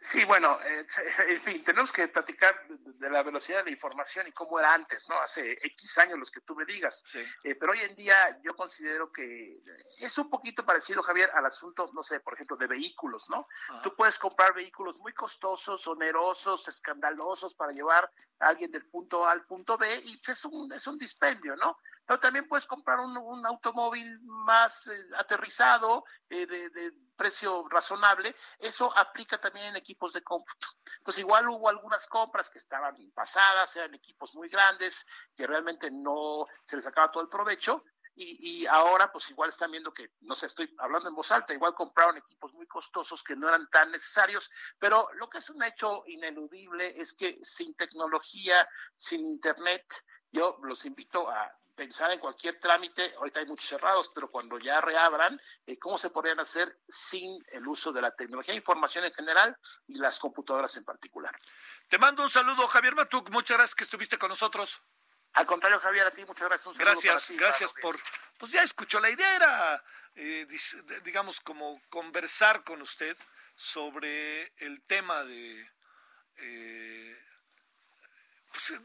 Sí, bueno, eh, en fin, tenemos que platicar de, la velocidad de la información y cómo era antes, ¿no? Hace X años los que tú me digas. Eh, pero hoy en día yo considero que es un poquito parecido, Javier, al asunto, no sé, por ejemplo, de vehículos, ¿no? Tú puedes comprar vehículos muy costosos, onerosos, escandalosos para llevar a alguien del punto A al punto B y es un, es un dispendio, ¿no? Pero también puedes comprar un, automóvil más eh, aterrizado, de, de precio razonable, eso aplica también en equipos de cómputo. Entonces, igual hubo algunas compras que estaban pasadas, eran equipos muy grandes, que realmente no se les sacaba todo el provecho, y, y, ahora pues igual están viendo que, no sé, estoy hablando en voz alta, igual compraron equipos muy costosos que no eran tan necesarios, pero lo que es un hecho ineludible es que sin tecnología, sin internet, yo los invito a pensar en cualquier trámite, ahorita hay muchos cerrados, pero cuando ya reabran, eh, ¿cómo se podrían hacer sin el uso de la tecnología de información en general y las computadoras en particular? Te mando un saludo, Javier Matuk, muchas gracias que estuviste con nosotros. Al contrario, Javier, a ti muchas gracias. Un gracias, gracias por, pues ya escuchó la idea, era, eh, digamos, como conversar con usted sobre el tema de... Eh, pues,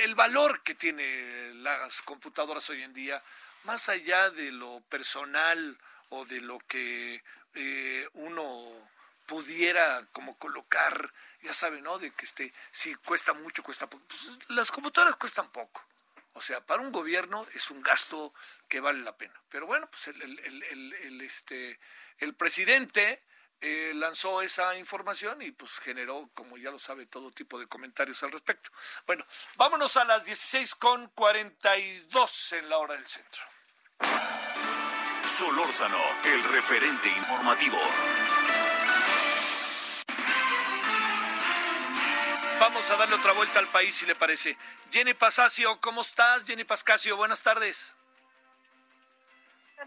el, valor que tienen las computadoras hoy en día, más allá de lo personal o de lo que eh, uno pudiera como colocar, ya sabe, ¿no? De que este, si cuesta mucho, cuesta poco. Pues, las computadoras cuestan poco. O sea, para un gobierno es un gasto que vale la pena. Pero bueno, pues el, el, el este, el presidente eh, lanzó esa información y pues generó, como ya lo sabe, todo tipo de comentarios al respecto. Bueno, vámonos a las 16 con 42 en la hora del centro. Solórzano, el referente informativo. Vamos a darle otra vuelta al país, si le parece. Jenny Pasasio, ¿cómo estás? Jenny Pascasio, buenas tardes.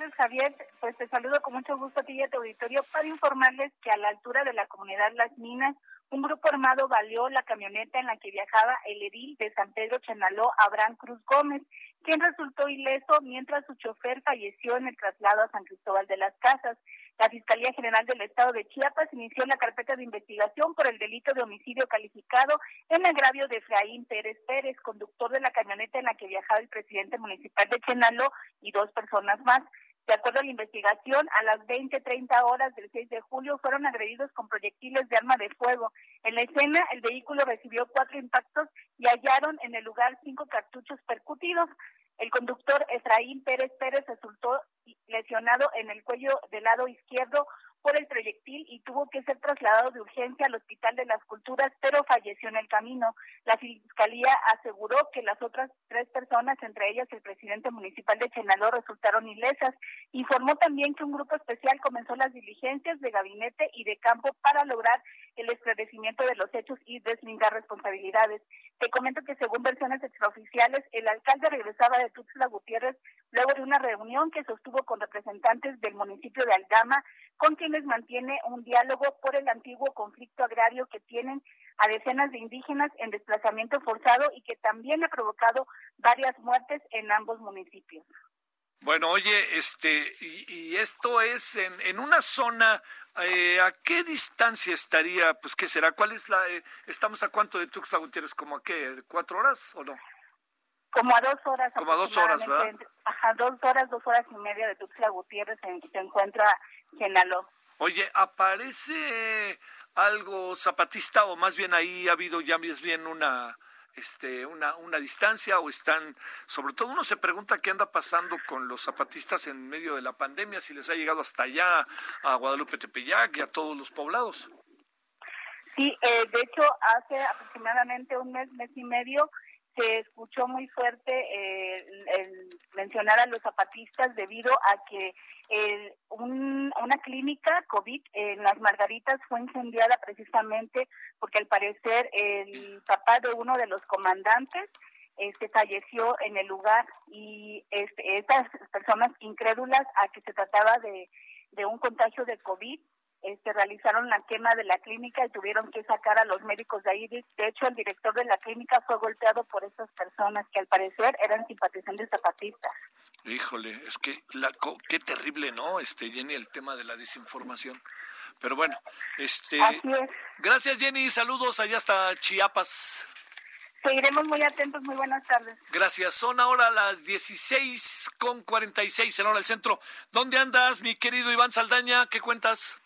Javier. Pues te saludo con mucho gusto a ti y a tu auditorio para informarles que a la altura de la comunidad Las Minas, un grupo armado valió la camioneta en la que viajaba el edil de San Pedro Chenaló, Abraham Cruz Gómez, quien resultó ileso mientras su chofer falleció en el traslado a San Cristóbal de las Casas. La Fiscalía General del Estado de Chiapas inició la carpeta de investigación por el delito de homicidio calificado en agravio de Efraín Pérez Pérez, conductor de la camioneta en la que viajaba el presidente municipal de Chenaló y dos personas más. De acuerdo a la investigación, a las 20-30 horas del 6 de julio fueron agredidos con proyectiles de arma de fuego. En la escena, el vehículo recibió cuatro impactos y hallaron en el lugar cinco cartuchos percutidos. El conductor Efraín Pérez Pérez resultó lesionado en el cuello del lado izquierdo por el proyectil y tuvo que ser trasladado de urgencia al Hospital de las Culturas, pero falleció en el camino. La Fiscalía aseguró que las otras tres personas, entre ellas el presidente municipal de Chenaló, resultaron ilesas. Informó también que un grupo especial comenzó las diligencias de gabinete y de campo para lograr el esclarecimiento de los hechos y deslindar responsabilidades. Te comento que según versiones extraoficiales, el alcalde regresaba de Tuxtla Gutiérrez luego de una reunión que sostuvo con representantes del municipio de Aldama, con quienes mantiene un diálogo por el antiguo conflicto agrario que tienen a decenas de indígenas en desplazamiento forzado y que también ha provocado varias muertes en ambos municipios. Bueno, oye, este, y, esto es en, en una zona, eh, ¿a qué distancia estaría? Pues, ¿qué será? ¿Cuál es la, eh, estamos a cuánto de Tuxtla Gutiérrez? ¿Como a qué? ¿Cuatro horas o no? Como a dos horas. Como a dos horas, ¿verdad? Ajá, dos horas, dos horas y media de Tuxtla Gutiérrez se, se encuentra Genalo. Oye, ¿aparece algo zapatista o más bien ahí ha habido ya más bien una este, una, una distancia o están, sobre todo uno se pregunta qué anda pasando con los zapatistas en medio de la pandemia, si les ha llegado hasta allá a Guadalupe Tepeyac y a todos los poblados. Sí, eh, de hecho hace aproximadamente un mes, mes y medio se escuchó muy fuerte eh, el, mencionar a los zapatistas debido a que una clínica COVID en las Margaritas fue incendiada precisamente porque al parecer el papá de uno de los comandantes este falleció en el lugar y este, estas personas incrédulas a que se trataba de un contagio de COVID este, realizaron la quema de la clínica y tuvieron que sacar a los médicos de ahí. De hecho, el director de la clínica fue golpeado por estas personas que al parecer eran simpatizantes zapatistas. Híjole, es que la, qué terrible, ¿no? Este Jenny, el tema de la desinformación. Pero bueno, este Gracias Jenny, saludos allá hasta Chiapas. Seguiremos muy atentos, muy buenas tardes. Gracias. Son ahora las 16 con 46 en hora del centro. ¿Dónde andas, mi querido Iván Saldaña? ¿Qué cuentas?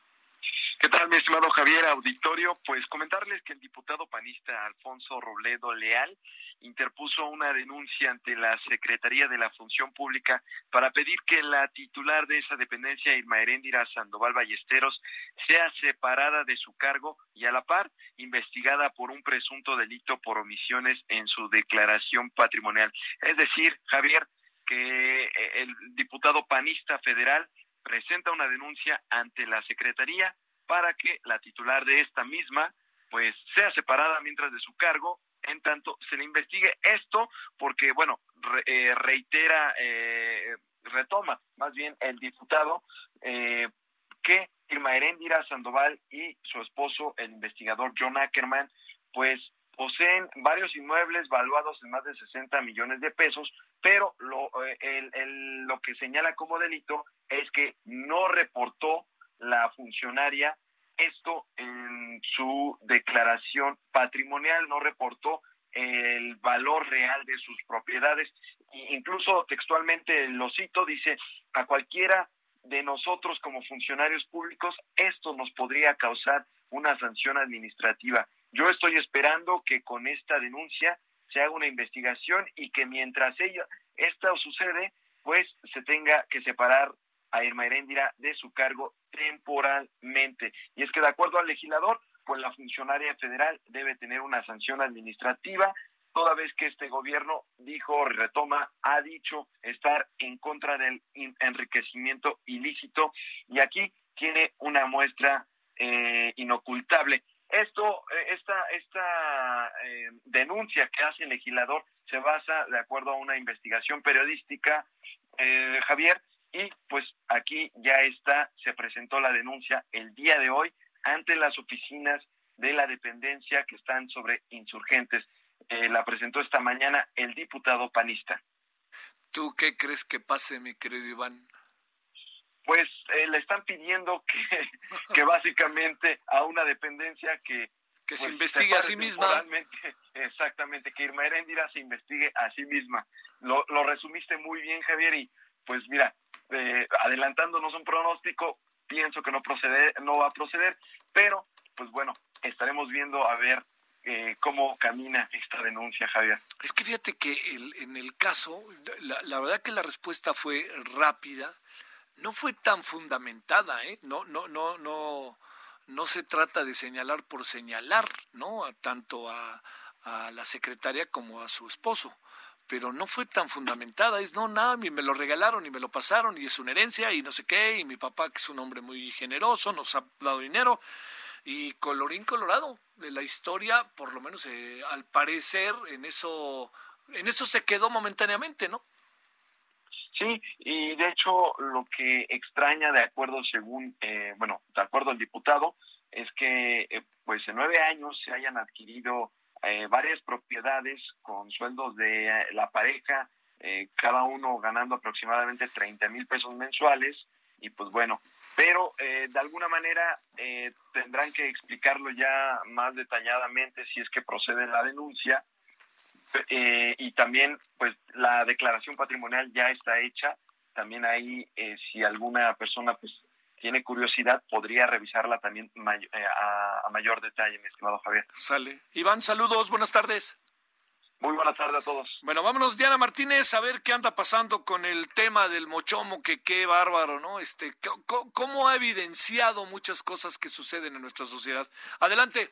¿Qué tal, mi estimado Javier Auditorio? Pues comentarles que el diputado panista Alfonso Robledo Leal interpuso una denuncia ante la Secretaría de la Función Pública para pedir que la titular de esa dependencia, Irma Heréndira Sandoval Ballesteros, sea separada de su cargo y a la par investigada por un presunto delito por omisiones en su declaración patrimonial. Es decir, Javier, que eh, el diputado panista federal presenta una denuncia ante la Secretaría para que la titular de esta misma pues sea separada mientras de su cargo en tanto se le investigue esto porque bueno eh, reitera eh, retoma más bien el diputado eh, que Irma Herendira Sandoval y su esposo el investigador John Ackerman pues poseen varios inmuebles valuados en más de 60 millones de pesos, pero lo, lo que señala como delito es que no reportó la funcionaria esto en su declaración patrimonial, no reportó el valor real de sus propiedades. Incluso textualmente lo cito, dice, a cualquiera de nosotros como funcionarios públicos, esto nos podría causar una sanción administrativa. Yo estoy esperando que con esta denuncia se haga una investigación y que mientras ella, esto sucede, pues se tenga que separar a Irma Heréndira de su cargo temporalmente. Y es que de acuerdo al legislador, pues la funcionaria federal debe tener una sanción administrativa toda vez que este gobierno dijo, retoma, ha dicho estar en contra del enriquecimiento ilícito y aquí tiene una muestra eh, inocultable. Esto, eh, esta, esta eh, denuncia que hace el legislador se basa de acuerdo a una investigación periodística, Javier, y pues aquí ya está, se presentó la denuncia el día de hoy ante las oficinas de la dependencia que están sobre insurgentes. Eh, la presentó esta mañana el diputado panista. ¿Tú qué crees que pase, mi querido Iván? Pues eh, le están pidiendo que, que básicamente a una dependencia que que se pues, investigue a sí misma. Exactamente, que Irma Heréndira se investigue a sí misma. Lo, lo resumiste muy bien, Javier, y pues mira, este, adelantándonos un pronóstico, pienso que no procede, no va a proceder, pero pues bueno, estaremos viendo a ver eh, cómo camina esta denuncia, Javier. Es que fíjate que en el caso, la, verdad que la respuesta fue rápida, no fue tan fundamentada, ¿eh? No, no, no, no, no se trata de señalar por señalar, ¿no? A, tanto a la secretaria como a su esposo pero no fue tan fundamentada, es no, nada, me lo regalaron y me lo pasaron y es una herencia y no sé qué, y mi papá que es un hombre muy generoso, nos ha dado dinero y colorín colorado de la historia, por lo menos eh, al parecer en eso, en eso se quedó momentáneamente, ¿no? Sí, y de hecho lo que extraña de acuerdo según, eh, bueno, de acuerdo al diputado, es que eh, pues en nueve años se hayan adquirido eh, varias propiedades con sueldos de eh, la pareja, eh, cada uno ganando aproximadamente 30 mil pesos mensuales. Y pues bueno, pero de alguna manera tendrán que explicarlo ya más detalladamente si es que procede la denuncia. y también, pues la declaración patrimonial ya está hecha. También ahí, si alguna persona pues tiene curiosidad, podría revisarla también eh, a, mayor detalle, mi estimado Javier. Sale. Iván, saludos, buenas tardes. Muy buenas tardes a todos. Bueno, vámonos, Diana Martínez, a ver qué anda pasando con el tema del mochomo, que qué bárbaro, ¿no? Este, ¿Cómo ha evidenciado muchas cosas que suceden en nuestra sociedad? Adelante.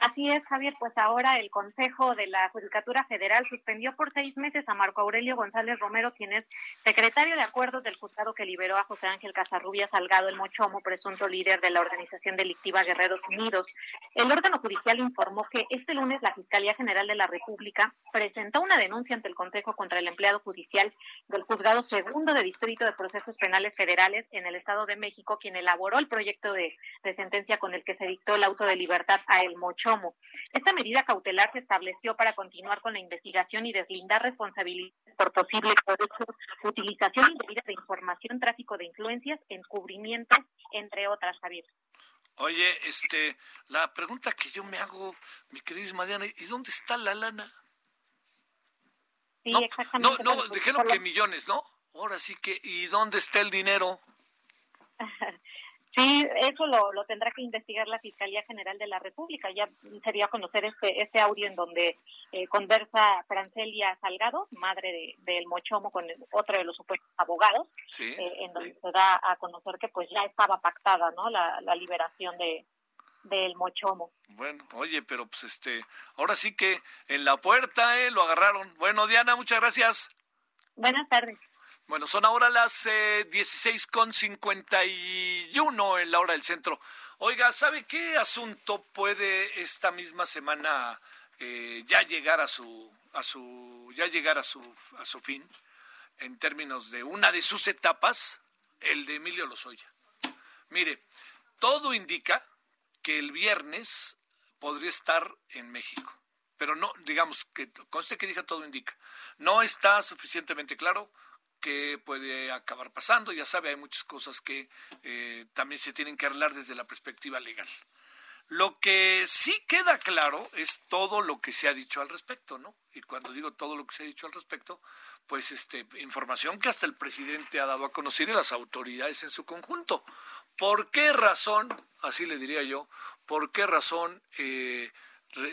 Así es, Javier, pues ahora el Consejo de la Judicatura Federal suspendió por seis meses a Marco Aurelio González Romero, quien es secretario de acuerdos del juzgado que liberó a José Ángel Casarrubia Salgado el Mochomo, presunto líder de la organización delictiva Guerreros Unidos. El órgano judicial informó que este lunes la Fiscalía General de la República presentó una denuncia ante el Consejo contra el empleado judicial del juzgado segundo de Distrito de Procesos Penales Federales en el Estado de México, quien elaboró el proyecto de, de sentencia con el que se dictó el auto de libertad a El Mochomo esta medida cautelar se estableció para continuar con la investigación y deslindar responsabilidades por posible utilización indebida de información, tráfico de influencias, encubrimiento, entre otras, Javier. Oye, este, la pregunta que yo me hago, mi querida Diana, ¿y dónde está la lana? Sí, exactamente. No, no, dijeron que millones, ¿no? Ahora sí que, ¿y dónde está el dinero? Sí, eso lo, lo tendrá que investigar la Fiscalía General de la República. Ya sería conocer este, este audio en donde eh, conversa Francelia Salgado, madre del Mochomo, con otro de los supuestos abogados, eh, en donde se da a conocer que pues ya estaba pactada no la, la liberación de del Mochomo. Bueno, oye, pero pues este, ahora sí que en la puerta eh, lo agarraron. Bueno, Diana, muchas gracias. Buenas tardes. Bueno, son ahora las eh, 16.51 en la hora del centro. Oiga, ¿sabe qué asunto puede esta misma semana eh, ya llegar a su, a su, ya llegar a su, a su fin en términos de una de sus etapas, el de Emilio Lozoya? Mire, todo indica que el viernes podría estar en México pero no, digamos, que conste que diga todo indica. No está suficientemente claro que puede acabar pasando. Ya sabe, hay muchas cosas que eh, también se tienen que arreglar desde la perspectiva legal. Lo que sí queda claro es todo lo que se ha dicho al respecto, ¿no? Y cuando digo todo lo que se ha dicho al respecto, pues este información que hasta el presidente ha dado a conocer y las autoridades en su conjunto. ¿Por qué razón, así le diría yo, por qué razón eh,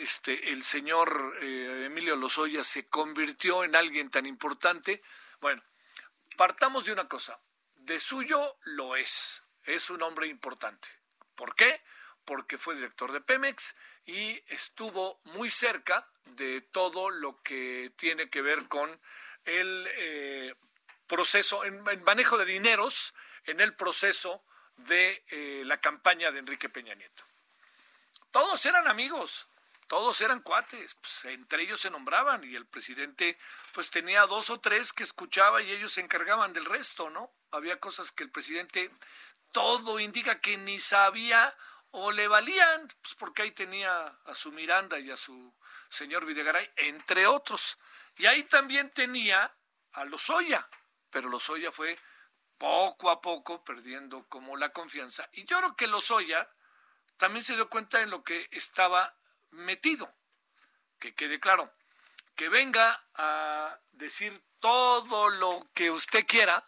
este, el señor eh, Emilio Lozoya se convirtió en alguien tan importante? Bueno, Partamos de una cosa, de suyo lo es, es un hombre importante. ¿Por qué? Porque fue director de Pemex y estuvo muy cerca de todo lo que tiene que ver con el eh, proceso, en, manejo de dineros en el proceso de eh, la campaña de Enrique Peña Nieto. Todos eran amigos, todos eran cuates, pues, entre ellos se nombraban y el presidente pues tenía dos o tres que escuchaba y ellos se encargaban del resto, ¿no? Había cosas que el presidente todo indica que ni sabía o le valían, pues porque ahí tenía a su Miranda y a su señor Videgaray, entre otros. Y ahí también tenía a Lozoya, pero Lozoya fue poco a poco perdiendo como la confianza. Y yo creo que Lozoya también se dio cuenta en lo que estaba metido. Que quede claro. Que venga a decir todo lo que usted quiera,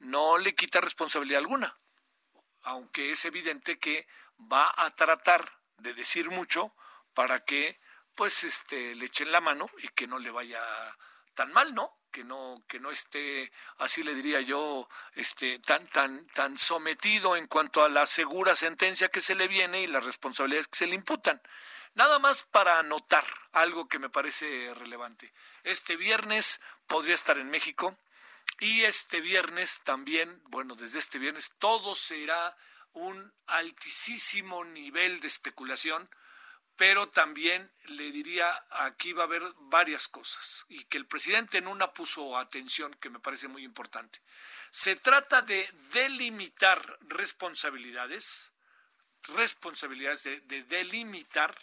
no le quita responsabilidad alguna, aunque es evidente que va a tratar de decir mucho para que pues este le echen la mano y que no le vaya tan mal, ¿no? Que no que no esté así le diría yo este tan tan tan sometido en cuanto a la segura sentencia que se le viene y las responsabilidades que se le imputan. Nada más para anotar algo que me parece relevante. Este viernes podría estar en México y este viernes también, bueno, desde este viernes todo será un altísimo nivel de especulación, pero también le diría aquí va a haber varias cosas y que el presidente en una puso atención que me parece muy importante. Se trata de delimitar responsabilidades, responsabilidades de, de delimitar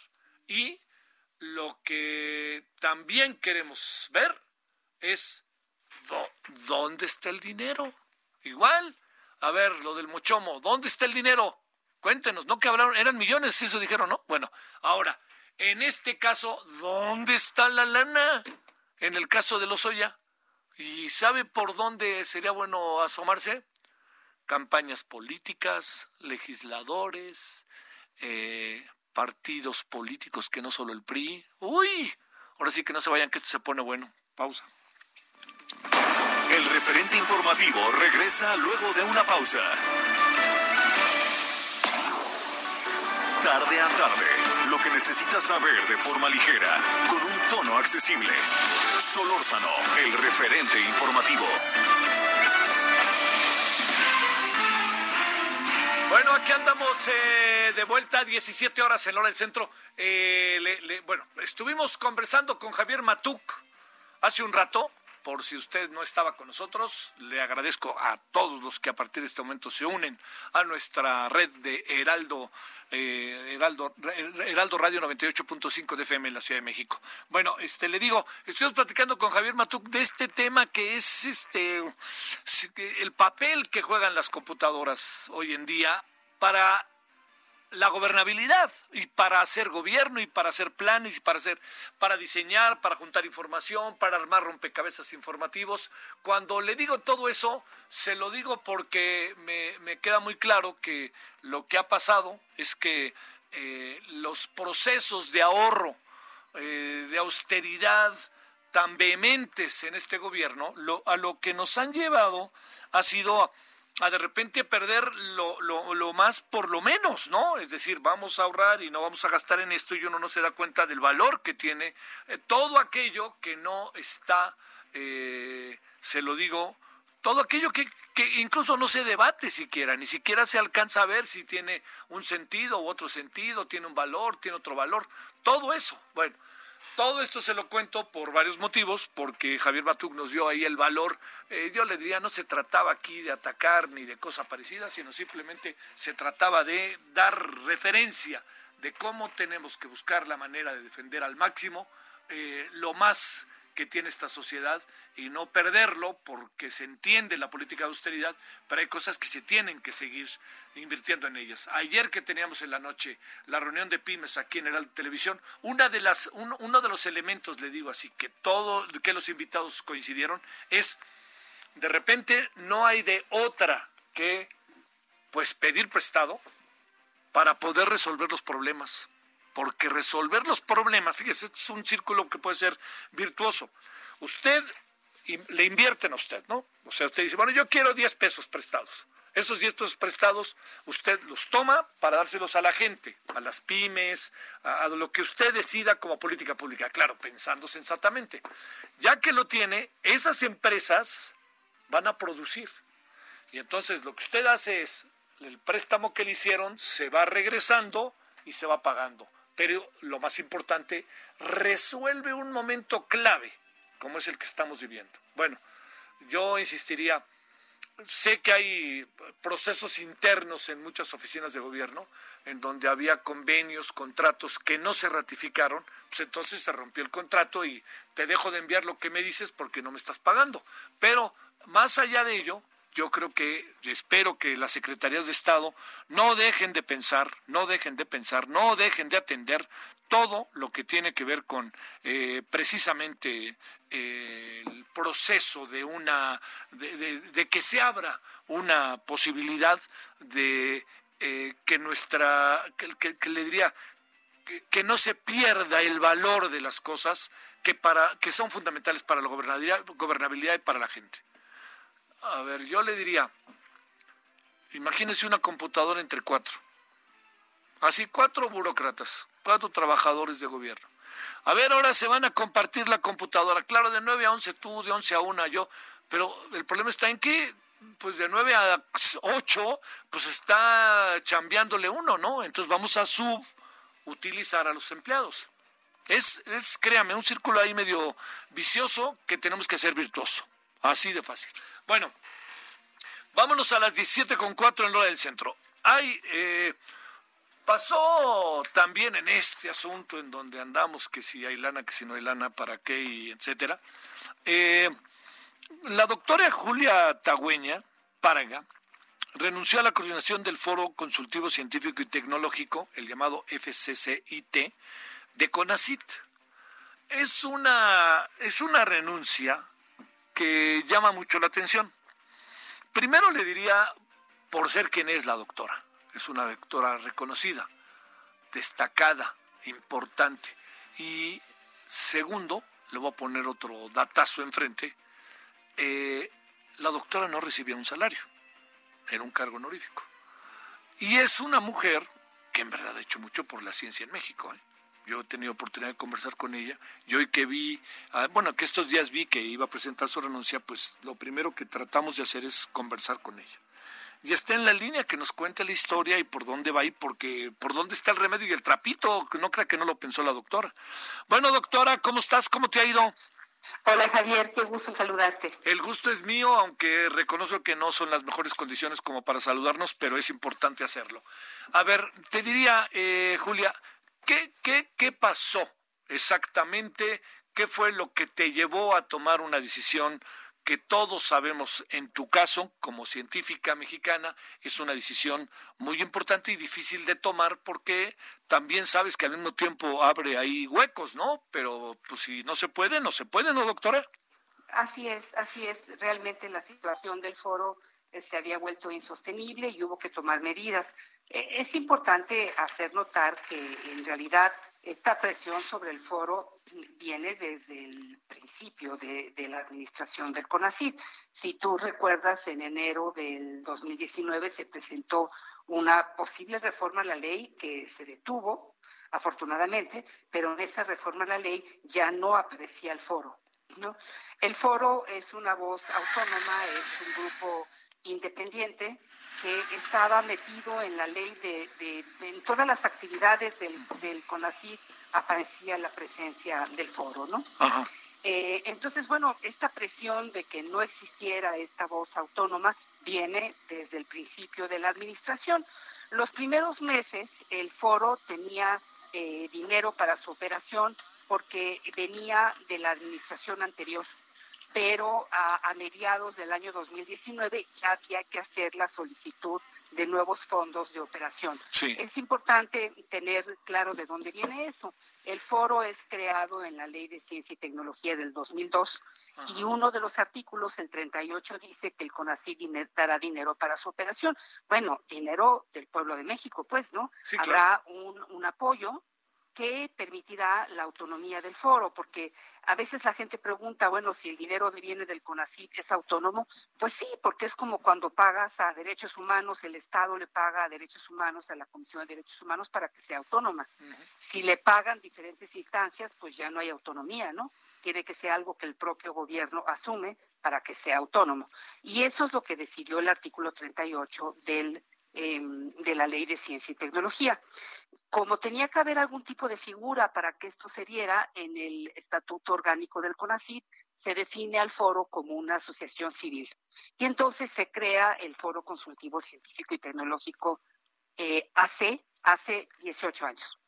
y lo que también queremos ver es dónde está el dinero. Igual, a ver, lo del mochomo, ¿dónde está el dinero? Cuéntenos, ¿no? Que hablaron, eran millones, eso dijeron, ¿no? Bueno, ahora, en este caso, ¿dónde está la lana? En el caso de los Oya. ¿Y sabe por dónde sería bueno asomarse? Campañas políticas, legisladores, eh, partidos políticos que no solo el PRI. Uy, ahora sí que no se vayan, que esto se pone bueno. Pausa. El referente informativo regresa luego de una pausa. Tarde a tarde, lo que necesitas saber de forma ligera, con un tono accesible. Solórzano, el referente informativo. De vuelta, 17 horas en hora del centro. Eh, bueno, estuvimos conversando con Javier Matuk hace un rato por si usted no estaba con nosotros, le agradezco a todos los que a partir de este momento se unen a nuestra red de Heraldo, eh, Heraldo, Heraldo Radio 98.5 de FM en la Ciudad de México. Bueno, este le digo, estuvimos platicando con Javier Matuk de este tema que es este el papel que juegan las computadoras hoy en día para la gobernabilidad y para hacer gobierno y para hacer planes y para hacer para diseñar, para juntar información, para armar rompecabezas informativos. Cuando le digo todo eso, se lo digo porque me, me queda muy claro que lo que ha pasado es que eh, los procesos de ahorro, eh, de austeridad tan vehementes en este gobierno, lo, a lo que nos han llevado ha sido a de repente perder lo, lo, más por lo menos, ¿no? Es decir, vamos a ahorrar y no vamos a gastar en esto y uno no se da cuenta del valor que tiene eh, todo aquello que no está, eh, se lo digo, todo aquello que, que, incluso no se debate siquiera, ni siquiera se alcanza a ver si tiene un sentido u otro sentido, tiene un valor, tiene otro valor, todo eso. Bueno, todo esto se lo cuento por varios motivos, porque Javier Batuc nos dio ahí el valor. Eh, yo le diría, no se trataba aquí de atacar ni de cosa parecida, sino simplemente se trataba de dar referencia de cómo tenemos que buscar la manera de defender al máximo eh, lo más que tiene esta sociedad y no perderlo porque se entiende la política de austeridad, pero hay cosas que se tienen que seguir invirtiendo en ellas. Ayer que teníamos en la noche la reunión de pymes aquí en el Televisión, una de las, uno, de los elementos, le digo así, que todo, que los invitados coincidieron, es de repente no hay de otra que pues pedir prestado para poder resolver los problemas porque resolver los problemas, fíjese, este es un círculo que puede ser virtuoso. Usted le invierten a usted, ¿no? O sea, usted dice, bueno, yo quiero 10 pesos prestados. Esos 10 pesos prestados usted los toma para dárselos a la gente, a las pymes, a, a, lo que usted decida como política pública, claro, pensando sensatamente. Ya que lo tiene, esas empresas van a producir. Y entonces lo que usted hace es, el préstamo que le hicieron se va regresando y se va pagando pero lo más importante, resuelve un momento clave, como es el que estamos viviendo. Bueno, yo insistiría, sé que hay procesos internos en muchas oficinas de gobierno, en donde había convenios, contratos que no se ratificaron, pues entonces se rompió el contrato y te dejo de enviar lo que me dices porque no me estás pagando. Pero más allá de ello, yo creo que, espero que las secretarías de Estado no dejen de pensar, no dejen de pensar, no dejen de atender todo lo que tiene que ver con eh, precisamente el proceso de una de, que se abra una posibilidad de eh, que nuestra que, le diría que, no se pierda el valor de las cosas que para que son fundamentales para la gobernabilidad y para la gente. A ver, yo le diría, imagínese una computadora entre cuatro. Así, cuatro burócratas, cuatro trabajadores de gobierno. A ver, ahora se van a compartir la computadora. Claro, de 9 a 11 tú, de 11 a 1 yo. Pero el problema está en que, pues de 9 a 8, pues está chambeándole uno, ¿no? Entonces vamos a subutilizar a los empleados. Es, es, créame, un círculo ahí medio vicioso que tenemos que hacer virtuoso. Así de fácil. Bueno, vámonos a las 17.4 en hora del centro. Hay eh, Pasó también en este asunto en donde andamos, que si hay lana, que si no hay lana, para qué, y etcétera. Eh, la doctora Julia Tagüeña Páraga renunció a la coordinación del Foro Consultivo Científico y Tecnológico, el llamado FCCIT, de CONACIT. Es una, es una renuncia que llama mucho la atención. Primero le diría por ser quien es la doctora es una doctora reconocida, destacada, importante. Y segundo, le voy a poner otro datazo enfrente, eh, la doctora no recibía un salario, era un cargo honorífico. Y es una mujer que en verdad ha hecho mucho por la ciencia en México. ¿eh? Yo he tenido oportunidad de conversar con ella. Yo hoy que vi, ah, bueno, que estos días vi que iba a presentar su renuncia, pues lo primero que tratamos de hacer es conversar con ella y está en la línea que nos cuente la historia y por dónde va y porque por dónde está el remedio y el trapito, no crea que no lo pensó la doctora. Bueno, doctora, ¿cómo estás? ¿Cómo te ha ido? Hola Javier, qué gusto saludarte. El gusto es mío, aunque reconozco que no son las mejores condiciones como para saludarnos, pero es importante hacerlo. A ver, te diría, eh, Julia, ¿qué, qué, ¿qué pasó exactamente? ¿Qué fue lo que te llevó a tomar una decisión que todos sabemos en tu caso, como científica mexicana, es una decisión muy importante y difícil de tomar porque también sabes que al mismo tiempo abre ahí huecos, ¿no? Pero pues si no se puede, no se puede, ¿no, doctora? Así es, así es. Realmente la situación del foro se había vuelto insostenible y hubo que tomar medidas. Eh, es importante hacer notar que en realidad esta presión sobre el foro viene desde el principio de, la administración del CONACYT. Si tú recuerdas, en enero del 2019 se presentó una posible reforma a la ley que se detuvo, afortunadamente, pero en esa reforma a la ley ya no aparecía el foro. ¿no? El foro es una voz autónoma, es un grupo independiente que estaba metido en la ley de, en todas las actividades del, del CONACYT aparecía la presencia del foro, ¿no? Eh, entonces, bueno, esta presión de que no existiera esta voz autónoma viene desde el principio de la administración. Los primeros meses el foro tenía eh, dinero para su operación porque venía de la administración anterior pero a, mediados del año 2019 ya había que hacer la solicitud de nuevos fondos de operación. Es importante tener claro de dónde viene eso. El foro es creado en la Ley de Ciencia y Tecnología del 2002 y uno de los artículos, el 38, dice que el CONACYT dará dinero para su operación. Bueno, dinero del pueblo de México, pues, ¿no? Habrá un, un apoyo que permitirá la autonomía del foro, porque a veces la gente pregunta, bueno, si el dinero viene del CONACYT es autónomo, pues sí, porque es como cuando pagas a derechos humanos, el Estado le paga a derechos humanos, a la Comisión de Derechos Humanos para que sea autónoma. Si le pagan diferentes instancias, pues ya no hay autonomía, ¿no? Tiene que ser algo que el propio gobierno asume para que sea autónomo. Y eso es lo que decidió el artículo 38 del Em, de la Ley de Ciencia y Tecnología. Como tenía que haber algún tipo de figura para que esto se diera en el Estatuto Orgánico del CONACYT, se define al foro como una asociación civil. Y entonces se crea el Foro Consultivo Científico y Tecnológico eh, AC hace 18 años.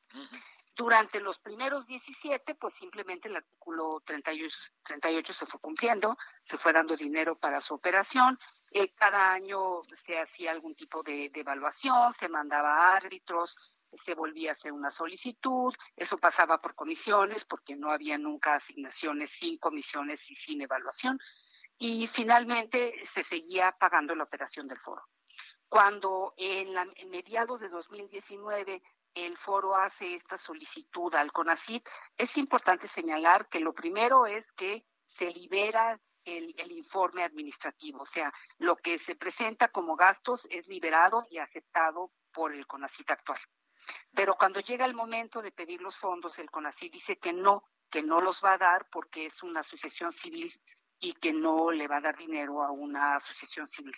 Durante los primeros 17, pues simplemente el artículo 38, 38 se fue cumpliendo, se fue dando dinero para su operación, eh, cada año se hacía algún tipo de, evaluación, se mandaba árbitros, se volvía a hacer una solicitud, eso pasaba por comisiones porque no había nunca asignaciones sin comisiones y sin evaluación y finalmente se seguía pagando la operación del foro. Cuando en, mediados de 2019 el foro hace esta solicitud al CONACIT, es importante señalar que lo primero es que se libera el, el, informe administrativo, o sea, lo que se presenta como gastos es liberado y aceptado por el CONACIT actual. Pero cuando llega el momento de pedir los fondos, el CONACIT dice que no, que no los va a dar porque es una asociación civil y que no le va a dar dinero a una asociación civil.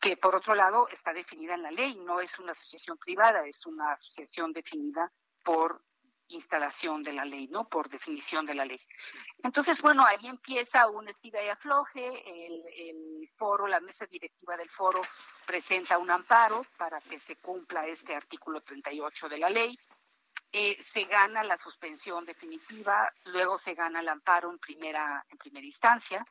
Que por otro lado está definida en la ley, no es una asociación privada, es una asociación definida por instalación de la ley, ¿no? Por definición de la ley. Entonces, bueno, ahí empieza un estira y afloje, el, el, foro, la mesa directiva del foro presenta un amparo para que se cumpla este artículo 38 de la ley. Eh, se gana la suspensión definitiva, luego se gana el amparo en primera, en primera instancia,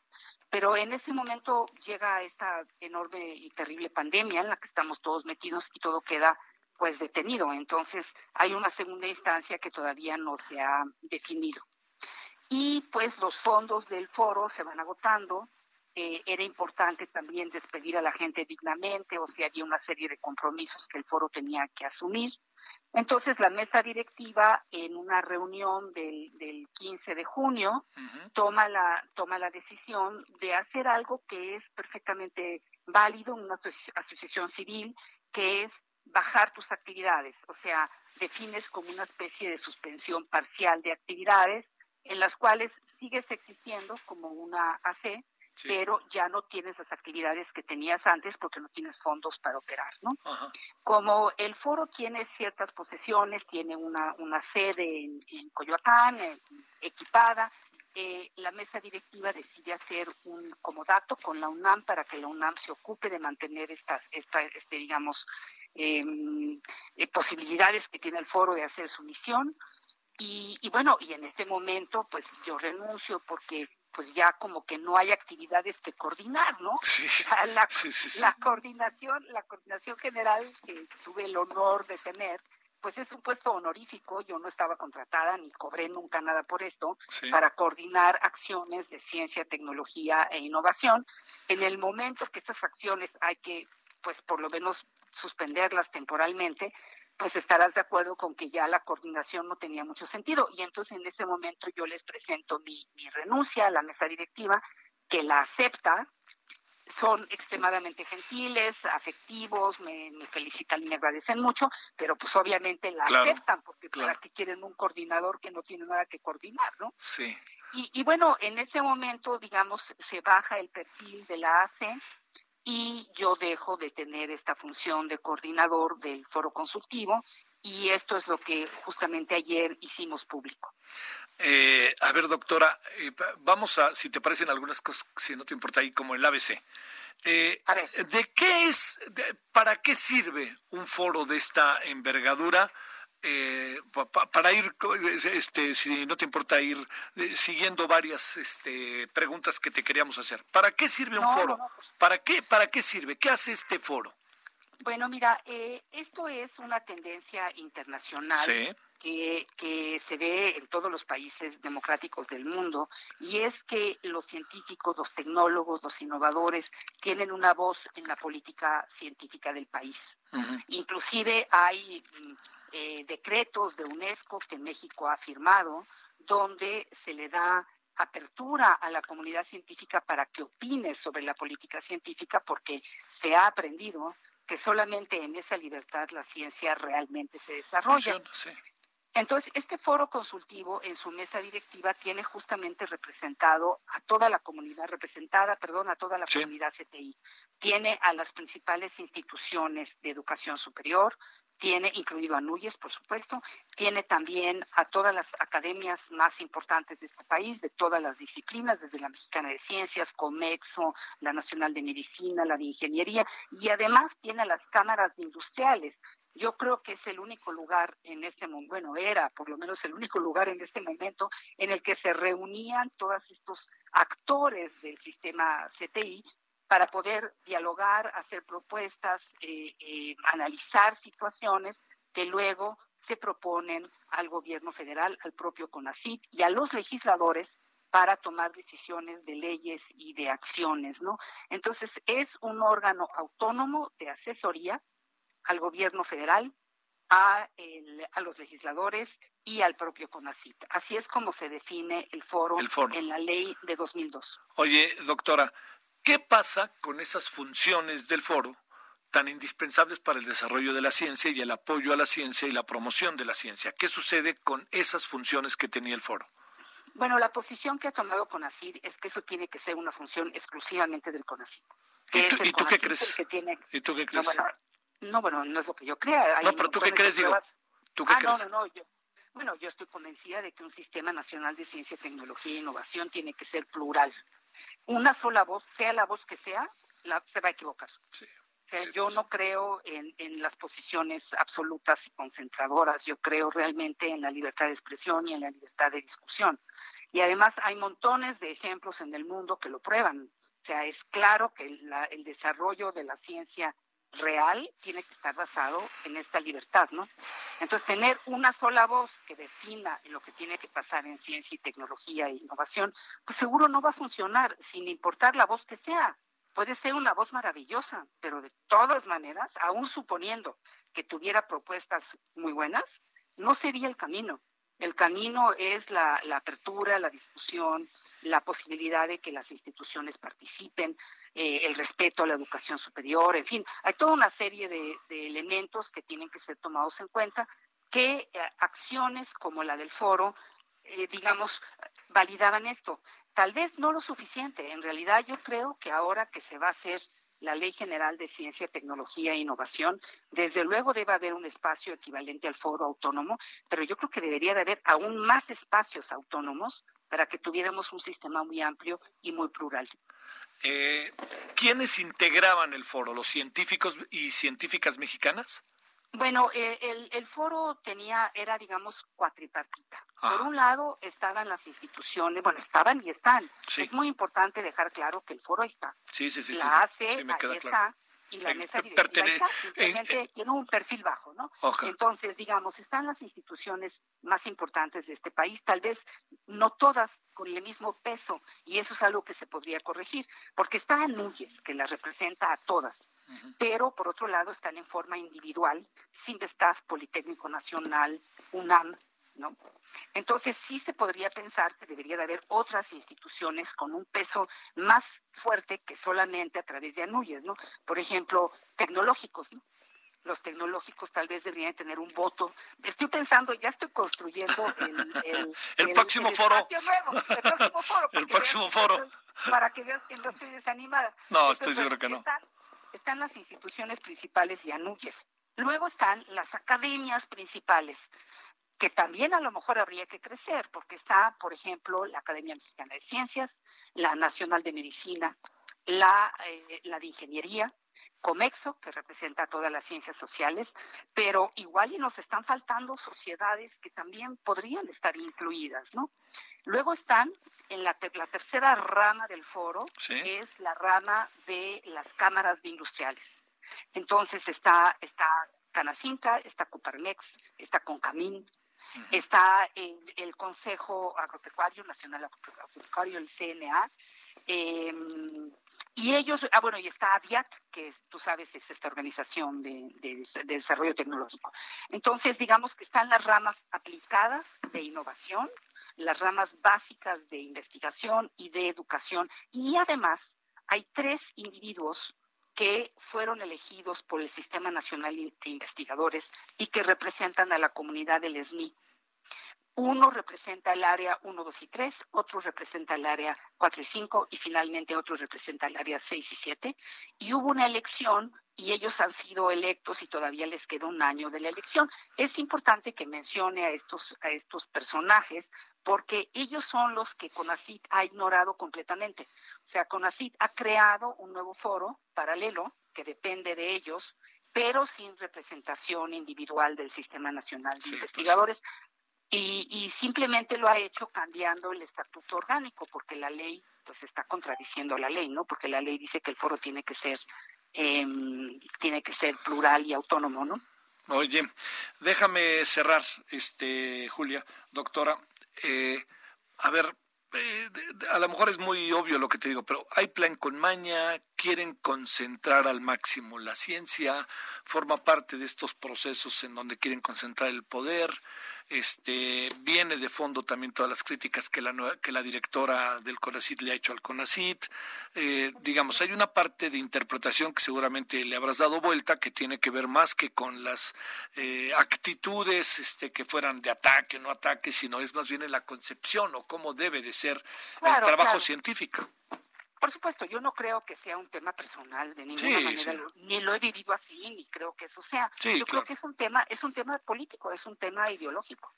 pero en ese momento llega esta enorme y terrible pandemia en la que estamos todos metidos y todo queda pues detenido. Entonces hay una segunda instancia que todavía no se ha definido. Y pues los fondos del foro se van agotando. Eh, era importante también despedir a la gente dignamente, o sea, había una serie de compromisos que el foro tenía que asumir. Entonces la mesa directiva en una reunión del, del 15 de junio uh -huh. toma, la, toma la decisión de hacer algo que es perfectamente válido en una asociación civil, que es bajar tus actividades, o sea, defines como una especie de suspensión parcial de actividades en las cuales sigues existiendo como una AC, sí. pero ya no tienes las actividades que tenías antes porque no tienes fondos para operar, ¿no? Ajá. Como el foro tiene ciertas posesiones, tiene una, una sede en, en Coyoacán, en, equipada, eh, la mesa directiva decide hacer un comodato con la UNAM para que la UNAM se ocupe de mantener estas, esta, este, digamos, eh, eh, posibilidades que tiene el foro de hacer su misión. Y, y, bueno, y en este momento, pues yo renuncio porque pues ya como que no hay actividades que coordinar, ¿no? Sí, la, la, sí, sí, la coordinación, la coordinación general que tuve el honor de tener, pues es un puesto honorífico, yo no estaba contratada ni cobré nunca nada por esto, sí. para coordinar acciones de ciencia, tecnología e innovación. En el momento que estas acciones hay que, pues por lo menos suspenderlas temporalmente, pues estarás de acuerdo con que ya la coordinación no tenía mucho sentido. Y entonces en ese momento yo les presento mi, mi renuncia a la mesa directiva, que la acepta, son extremadamente gentiles, afectivos, me, me, felicitan y me agradecen mucho, pero pues obviamente la claro, aceptan, porque claro. para qué quieren un coordinador que no tiene nada que coordinar, ¿no? Sí. Y, y bueno, en ese momento, digamos, se baja el perfil de la AC, y yo dejo de tener esta función de coordinador del foro consultivo y esto es lo que justamente ayer hicimos público. Eh, a ver, doctora, eh, vamos a, si te parecen algunas cosas, si no te importa ahí, como el ABC. Eh, ¿De qué es, de, para qué sirve un foro de esta envergadura? Eh, pa, para ir, este, si no te importa ir eh, siguiendo varias este, preguntas que te queríamos hacer. ¿Para qué sirve un foro? No, no. ¿Para qué, para qué sirve? ¿Qué hace este foro? Bueno, mira, eh, esto es una tendencia internacional. Sí. Que, que, se ve en todos los países democráticos del mundo, y es que los científicos, los tecnólogos, los innovadores tienen una voz en la política científica del país. Uh -huh. Inclusive hay eh, decretos de UNESCO que México ha firmado, donde se le da apertura a la comunidad científica para que opine sobre la política científica, porque se ha aprendido que solamente en esa libertad la ciencia realmente se desarrolla. Entonces, este foro consultivo en su mesa directiva tiene justamente representado a toda la comunidad, representada, perdón, a toda la sí. comunidad CTI. Tiene a las principales instituciones de educación superior, tiene incluido a Núñez, por supuesto, tiene también a todas las academias más importantes de este país, de todas las disciplinas, desde la Mexicana de Ciencias, Comexo, la Nacional de Medicina, la de Ingeniería, y además tiene a las cámaras industriales, yo creo que es el único lugar en este momento, bueno, era por lo menos el único lugar en este momento en el que se reunían todos estos actores del sistema CTI para poder dialogar, hacer propuestas, eh, eh, analizar situaciones que luego se proponen al gobierno federal, al propio CONACIT y a los legisladores para tomar decisiones de leyes y de acciones, ¿no? Entonces es un órgano autónomo de asesoría al gobierno federal, a, a los legisladores y al propio CONACIT. Así es como se define el foro, el foro, en la ley de 2002. Oye, doctora, ¿qué pasa con esas funciones del foro tan indispensables para el desarrollo de la ciencia y el apoyo a la ciencia y la promoción de la ciencia? ¿Qué sucede con esas funciones que tenía el foro? Bueno, la posición que ha tomado CONACID es que eso tiene que ser una función exclusivamente del CONACID. ¿Y tú, qué crees? ¿Y tú qué crees? No, bueno, no, es lo que yo crea. no, pero ¿tú qué crees, digo? ¿Tú qué ah, crees? no, no, no. Yo, bueno, yo estoy convencida de que un sistema nacional de ciencia, tecnología e innovación tiene que ser plural. Una sola voz, sea la voz que sea, la, se va a equivocar. Sí. O sea, yo pues no creo en, en, las posiciones absolutas y concentradoras, yo creo realmente en la libertad de expresión y en la libertad de discusión. Y además hay montones de ejemplos en el mundo que lo prueban. O sea, es claro que la, el desarrollo de la ciencia real tiene que estar basado en esta libertad, ¿no? Entonces, tener una sola voz que defina lo que tiene que pasar en ciencia y tecnología e innovación, pues seguro no va a funcionar, sin importar la voz que sea. Puede ser una voz maravillosa, pero de todas maneras, aún suponiendo que tuviera propuestas muy buenas, no sería el camino. El camino es la, la apertura, la discusión, la posibilidad de que las instituciones participen, eh, el respeto a la educación superior, en fin, hay toda una serie de, elementos que tienen que ser tomados en cuenta, que eh, acciones como la del foro, eh, digamos, validaban esto. Tal vez no lo suficiente, en realidad yo creo que ahora que se va a hacer la Ley General de Ciencia, Tecnología e Innovación, desde luego debe haber un espacio equivalente al foro autónomo, pero yo creo que debería de haber aún más espacios autónomos para que tuviéramos un sistema muy amplio y muy plural. Eh, ¿Quiénes integraban el foro? ¿Los científicos y científicas mexicanas? Bueno, eh, el, foro tenía, era digamos cuatripartita. Por un lado estaban las instituciones, bueno, estaban y están. Es muy importante dejar claro que el foro está. Sí, sí, sí. La sí, ahí está y la mesa directiva simplemente tiene un perfil bajo, ¿no? Entonces, digamos, están las instituciones más importantes de este país, tal vez no todas con el mismo peso, y eso es algo que se podría corregir, porque está Núñez, que las representa a todas, pero por otro lado están en forma individual, staff Politécnico Nacional, UNAM, ¿no? Entonces sí se podría pensar que debería de haber otras instituciones con un peso más fuerte que solamente a través de anuyes, ¿no? Por ejemplo, tecnológicos, ¿no? Los tecnológicos tal vez deberían tener un voto. Estoy pensando, ya estoy construyendo el, el, próximo foro. el próximo foro. el próximo foro. Para que veas que no estoy desanimada. No, estoy seguro que no. Están, las instituciones principales y anuyes. Luego están las academias principales que también a lo mejor habría que crecer, porque está, por ejemplo, la Academia Mexicana de Ciencias, la Nacional de Medicina, la, eh, la de Ingeniería, Comexo, que representa todas las ciencias sociales, pero igual y nos están faltando sociedades que también podrían estar incluidas, ¿no? Luego están en la, la tercera rama del foro, es la rama de las cámaras de industriales. Entonces está, está Canacinca, está Coparmex, está Concamín, Está el Consejo Agropecuario, Nacional Agropecuario, el CNA. Em, y ellos, ah, bueno, y está ADIAC, que tú sabes es esta organización de, desarrollo tecnológico. Entonces, digamos que están las ramas aplicadas de innovación, las ramas básicas de investigación y de educación, y además hay tres individuos que fueron elegidos por el Sistema Nacional de Investigadores y que representan a la comunidad del SNI. Uno representa el área 1, 2 y 3, otro representa el área 4 y 5 y finalmente otro representa el área 6 y 7. Y hubo una elección y ellos han sido electos y todavía les queda un año de la elección. Es importante que mencione a estos, a estos personajes porque ellos son los que CONACIT ha ignorado completamente. O sea, CONACIT ha creado un nuevo foro paralelo que depende de ellos, pero sin representación individual del Sistema Nacional de pues Investigadores. Y, y, simplemente lo ha hecho cambiando el estatuto orgánico, porque la ley pues está contradiciendo la ley, ¿no? Porque la ley dice que el foro tiene que ser eh, tiene que ser plural y autónomo, ¿no? Oye, déjame cerrar, este, Julia, doctora. Eh, a ver, eh, a lo mejor es muy obvio lo que te digo, pero hay plan con maña, quieren concentrar al máximo la ciencia, forma parte de estos procesos en donde quieren concentrar el poder. Este, viene de fondo también todas las críticas que la, que la directora del CONACIT le ha hecho al CONACIT. Eh, digamos, hay una parte de interpretación que seguramente le habrás dado vuelta que tiene que ver más que con las eh, actitudes este, que fueran de ataque, no ataque, sino es más bien en la concepción o cómo debe de ser el trabajo científico. Por supuesto, yo no creo que sea un tema personal de ninguna manera, ni lo he vivido así, ni creo que eso sea. yo creo que es un tema, es un tema político, es un tema ideológico.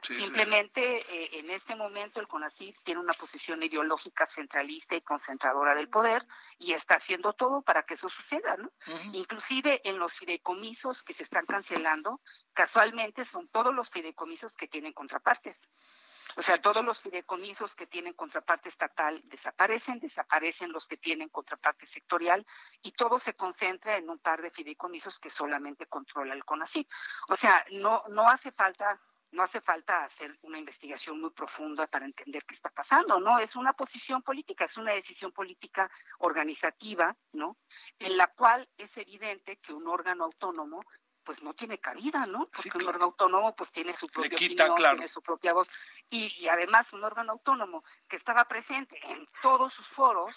Simplemente eh, en este momento el CONACYT tiene una posición ideológica centralista y concentradora del poder y está haciendo todo para que eso suceda, ¿no? Inclusive en los fideicomisos que se están cancelando, casualmente son todos los fideicomisos que tienen contrapartes. O sea, todos los fideicomisos que tienen contraparte estatal desaparecen, desaparecen los que tienen contraparte sectorial y todo se concentra en un par de fideicomisos que solamente controla el CONACYT. O sea, no, no hace falta no hace falta hacer una investigación muy profunda para entender qué está pasando, ¿no? Es una posición política, es una decisión política organizativa, ¿no? En la cual es evidente que un órgano autónomo pues no tiene cabida, ¿no? Porque un órgano autónomo pues tiene su propia opinión, tiene su propia voz. Y, además un órgano autónomo que estaba presente en todos sus foros,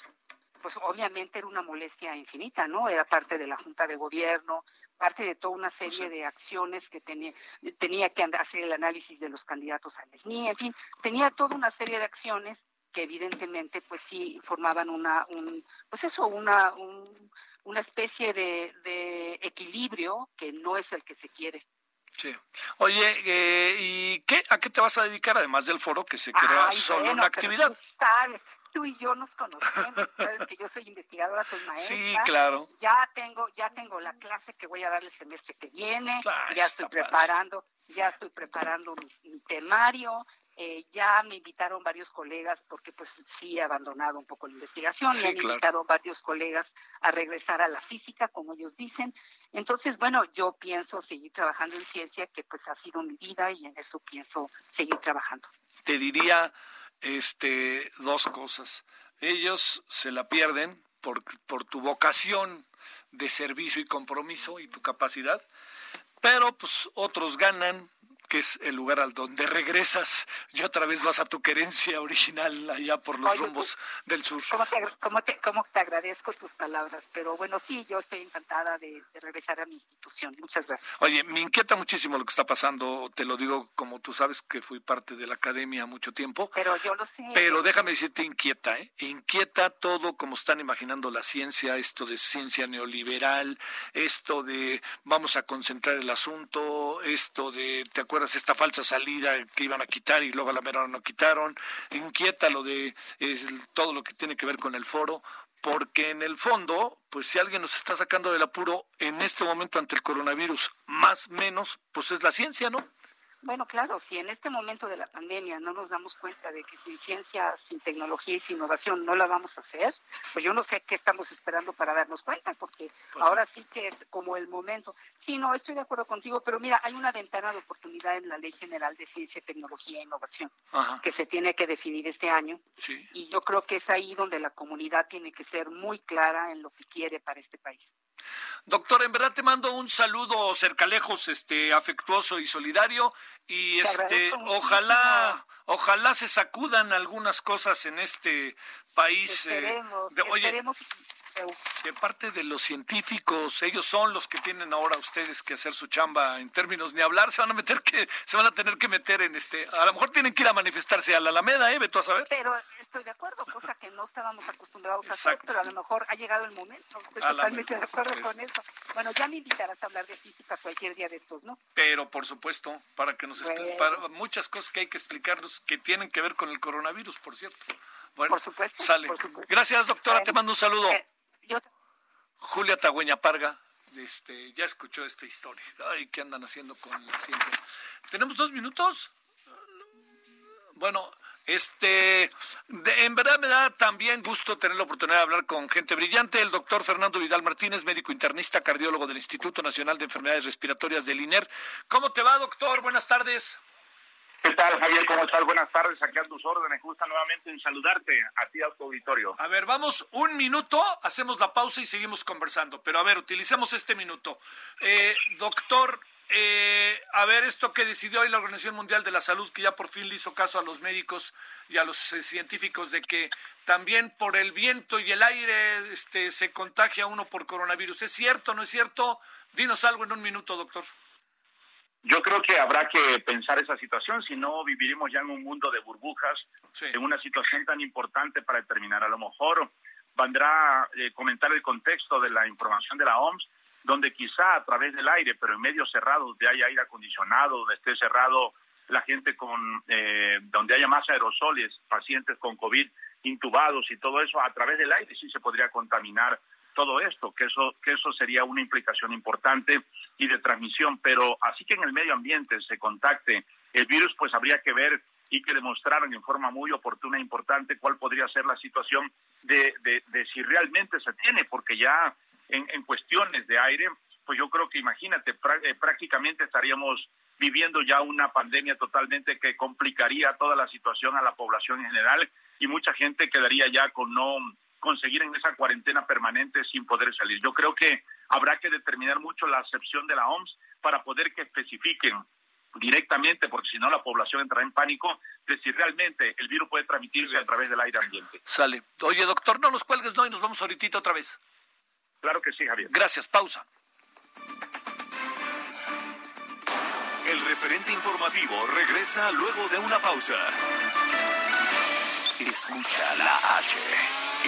pues obviamente era una molestia infinita, ¿no? Era parte de la Junta de Gobierno, parte de toda una serie de acciones que tenía, tenía que hacer el análisis de los candidatos al SNI, en fin, tenía toda una serie de acciones que evidentemente pues sí formaban una, un, pues eso, una, un, una especie de, equilibrio que no es el que se quiere. Sí. Oye, eh, ¿y qué? ¿A qué te vas a dedicar además del foro que se crea solo una actividad? Tú, sabes, tú y yo nos conocemos, sabes que yo soy investigadora, soy maestra. Sí, claro. Ya tengo, ya tengo la clase que voy a dar el semestre que viene. ya estoy preparando, ya estoy preparando mi temario. Eh, ya me invitaron varios colegas, porque pues sí he abandonado un poco la investigación, me han invitado varios colegas a regresar a la física, como ellos dicen. Entonces, bueno, yo pienso seguir trabajando en ciencia, que pues ha sido mi vida y en eso pienso seguir trabajando. Te diría este, dos cosas. Ellos se la pierden por, por tu vocación de servicio y compromiso y tu capacidad, pero pues otros ganan que es el lugar al donde regresas y otra vez vas a tu querencia original allá por los rumbos del sur. ¿cómo te, cómo, te, agradezco tus palabras? Pero bueno, sí, yo estoy encantada de, regresar a mi institución. Muchas gracias. Oye, me inquieta muchísimo lo que está pasando, te lo digo como tú sabes que fui parte de la academia mucho tiempo. Pero yo lo sé. Pero déjame decirte, inquieta, ¿eh? Inquieta todo como están imaginando la ciencia, esto de ciencia neoliberal, esto de vamos a concentrar el asunto, esto de, ¿te acuerdas? Esta falsa salida que iban a quitar y luego a la mera no quitaron. Inquieta lo de todo lo que tiene que ver con el foro, porque en el fondo, pues si alguien nos está sacando del apuro en este momento ante el coronavirus, más menos, pues es la ciencia, ¿no? Bueno, claro, si en este momento de la pandemia no nos damos cuenta de que sin ciencia, sin tecnología y sin innovación no la vamos a hacer, pues yo no sé qué estamos esperando para darnos cuenta, porque pues ahora sí. que es como el momento. Sí, no, estoy de acuerdo contigo, pero mira, hay una ventana de oportunidad en la Ley General de Ciencia, Tecnología e Innovación que se tiene que definir este año. Y yo creo que es ahí donde la comunidad tiene que ser muy clara en lo que quiere para este país. Doctor, en verdad te mando un saludo cercalejos, este, afectuoso y solidario y este, ojalá, ojalá se sacudan algunas cosas en este país. Eh, de, oye, de parte de los científicos, ellos son los que tienen ahora ustedes que hacer su chamba en términos ni hablar, se van a meter que se van a tener que meter en este, a lo mejor tienen que ir a manifestarse a la Alameda, eh, Beto a saber. Pero estoy de acuerdo, cosa que no estábamos acostumbrados a hacer, pero a lo mejor ha llegado el momento. Estoy totalmente de acuerdo pues. con eso. Bueno, ya me invitarás a hablar de física cualquier día de estos, ¿no? Pero por supuesto, para que nos para muchas cosas que hay que explicarnos que tienen que ver con el coronavirus, por cierto. Bueno, por supuesto. Sale. Gracias, doctora, te mando un saludo. Eh, Julia Tagüeña Parga, este, ya escuchó esta historia. Ay, ¿qué andan haciendo con la ciencia? ¿Tenemos dos minutos? Bueno, Este, en verdad me da también gusto tener la oportunidad de hablar con gente brillante. El doctor Fernando Vidal Martínez, médico internista, cardiólogo del Instituto Nacional de Enfermedades Respiratorias del INER. ¿Cómo te va, doctor? Buenas tardes. ¿Qué tal, Javier? ¿Cómo estás? Buenas tardes. Aquí a tus órdenes. Gusta nuevamente en saludarte a ti, a tu auditorio. A ver, vamos un minuto, hacemos la pausa y seguimos conversando. Pero a ver, utilicemos este minuto. Eh, doctor, eh, a ver, esto que decidió hoy la Organización Mundial de la Salud, que ya por fin le hizo caso a los médicos y a los eh, científicos de que también por el viento y el aire este, se contagia uno por coronavirus. ¿Es cierto, no es cierto? Dinos algo en un minuto, doctor. Yo creo que habrá que pensar esa situación, si no viviremos ya en un mundo de burbujas, en una situación tan importante para determinar. A lo mejor vendrá eh, comentar el contexto de la información de la OMS donde quizá a través del aire, pero en medios cerrados, donde haya aire acondicionado, donde esté cerrado la gente con, eh, donde haya más aerosoles, pacientes con COVID intubados y todo eso, a través del aire sí se podría contaminar todo esto, que eso, que eso sería una implicación importante y de transmisión, pero así que en el medio ambiente se contacte el virus, pues habría que ver y que demostraran en forma muy oportuna e importante cuál podría ser la situación de, de, de si realmente se tiene, porque ya en, cuestiones de aire, pues yo creo que imagínate, eh, prácticamente estaríamos viviendo ya una pandemia totalmente que complicaría toda la situación a la población en general y mucha gente quedaría ya con no conseguir en esa cuarentena permanente sin poder salir. Yo creo que habrá que determinar mucho la acepción de la OMS para poder que especifiquen directamente, porque si no la población entrará en pánico, de si realmente el virus puede transmitirse a través del aire ambiente. Sale. Oye, doctor, no nos cuelgues, no, y nos vamos ahorita otra vez. Claro que sí, Javier. Gracias, pausa. El referente informativo regresa luego de una pausa. Escucha la H,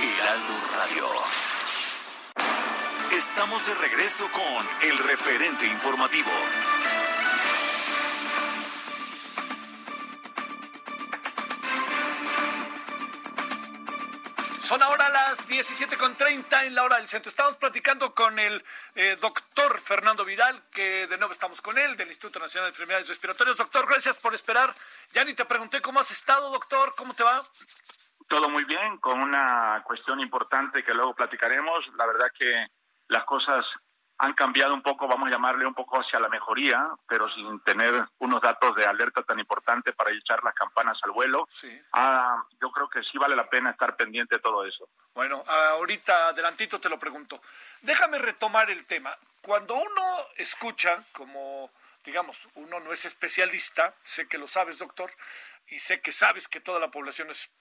Heraldo Radio. Estamos de regreso con el referente informativo. Son ahora las 17.30 en la hora del centro. Estamos platicando con el eh, doctor Fernando Vidal, que de nuevo estamos con él, del Instituto Nacional de Enfermedades Respiratorias. Doctor, gracias por esperar. Ya ni te pregunté cómo has estado, doctor, ¿cómo te va? Todo muy bien, con una cuestión importante que luego platicaremos. La verdad que las cosas han cambiado un poco, vamos a llamarle un poco hacia la mejoría, pero sin tener unos datos de alerta tan importante para echar las campanas al vuelo. Sí. Ah, yo creo que sí vale la pena estar pendiente de todo eso. Bueno, ahorita adelantito te lo pregunto. Déjame retomar el tema. Cuando uno escucha, como digamos, uno no es especialista, sé que lo sabes, doctor, y sé que sabes que toda la población es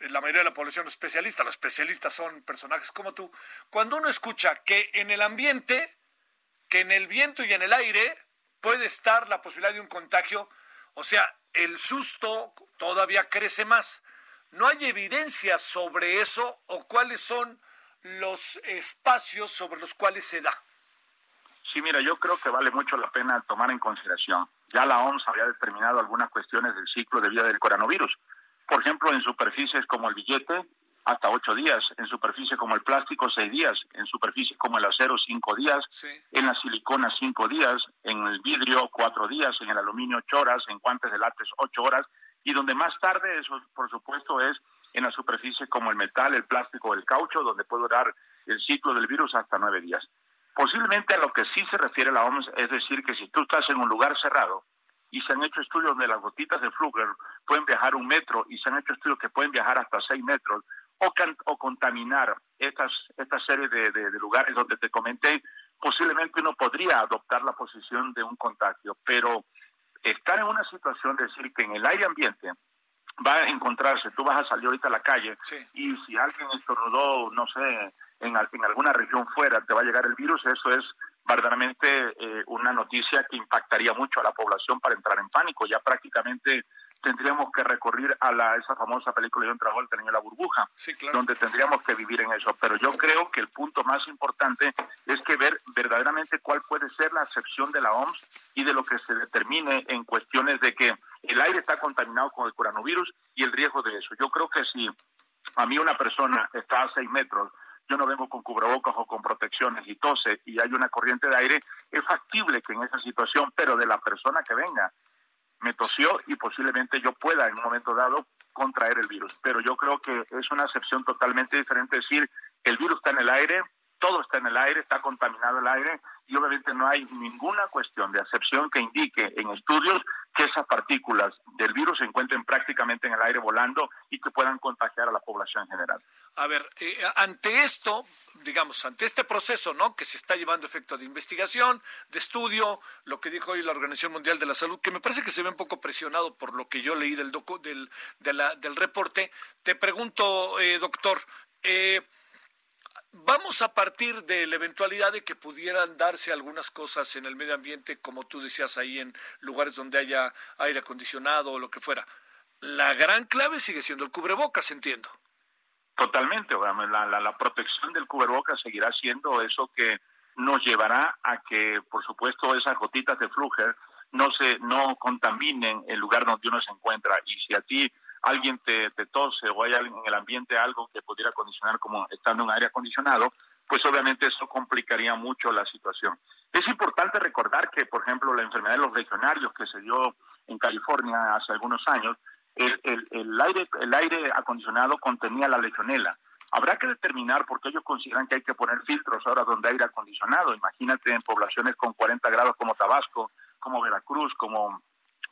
la mayoría de la población es especialista, los especialistas son personajes como tú, cuando uno escucha que en el ambiente que en el viento y en el aire puede estar la posibilidad de un contagio, o sea, el susto todavía crece más. ¿No hay evidencia sobre eso o cuáles son los espacios sobre los cuales se da? Sí, mira, yo creo que vale mucho la pena tomar en consideración. Ya la OMS había determinado algunas cuestiones del ciclo de vida del coronavirus. Por ejemplo, en superficies como el billete, hasta ocho días, en superficie como el plástico seis días, en superficie como el acero cinco días, en la silicona cinco días, en el vidrio cuatro días, en el aluminio ocho horas, en guantes de látex ocho horas, y donde más tarde, eso por supuesto, es en la superficie como el metal, el plástico, el caucho, donde puede durar el ciclo del virus hasta nueve días. Posiblemente a lo que sí se refiere la OMS es decir que si tú estás en un lugar cerrado y se han hecho estudios donde las gotitas de Fluger pueden viajar un metro y se han hecho estudios que pueden viajar hasta seis metros, o, o contaminar estas, esta serie de, de, lugares donde te comenté, posiblemente uno podría adoptar la posición de un contagio, pero estar en una situación de decir que en el aire ambiente va a encontrarse, tú vas a salir ahorita a la calle y si alguien estornudó, no sé, en, en, alguna región fuera te va a llegar el virus, eso es verdaderamente eh, una noticia que impactaría mucho a la población para entrar en pánico. Ya prácticamente tendríamos que recurrir a la, esa famosa película de John Travolta, El Niño la Burbuja, donde tendríamos que vivir en eso. Pero yo creo que el punto más importante es que ver verdaderamente cuál puede ser la acepción de la OMS y de lo que se determine en cuestiones de que el aire está contaminado con el coronavirus y el riesgo de eso. Yo creo que si a mí una persona está a seis metros, yo no vengo con cubrebocas o con protecciones y tose y hay una corriente de aire, es factible que en esa situación, pero de la persona que venga, me tosió y posiblemente yo pueda en un momento dado contraer el virus. Pero yo creo que es una acepción totalmente diferente decir, el virus está en el aire, todo está en el aire, está contaminado el aire y obviamente no hay ninguna cuestión de acepción que indique en estudios que esas partículas del virus se encuentren prácticamente en el aire volando y que puedan contagiar a la población en general. A ver, eh, ante esto, digamos, ante este proceso, ¿no? Que se está llevando efecto de investigación, de estudio, lo que dijo hoy la Organización Mundial de la Salud, que me parece que se ve un poco presionado por lo que yo leí del del, del reporte. Te pregunto, eh, doctor, eh, Vamos a partir de la eventualidad de que pudieran darse algunas cosas en el medio ambiente, como tú decías ahí, en lugares donde haya aire acondicionado o lo que fuera. La gran clave sigue siendo el cubrebocas, entiendo. Totalmente, la, la, la protección del cubrebocas seguirá siendo eso que nos llevará a que, por supuesto, esas gotitas de flujer no se no contaminen el lugar donde uno se encuentra. Y si a ti alguien te, tose o hay en el ambiente algo que pudiera condicionar como estando en aire acondicionado, pues obviamente eso complicaría mucho la situación. Es importante recordar que, por ejemplo, la enfermedad de los legionarios que se dio en California hace algunos años, el, el, aire, el aire acondicionado contenía la legionela. Habrá que determinar, porque ellos consideran que hay que poner filtros ahora donde hay aire acondicionado. Imagínate en poblaciones con 40 grados como Tabasco, como Veracruz, como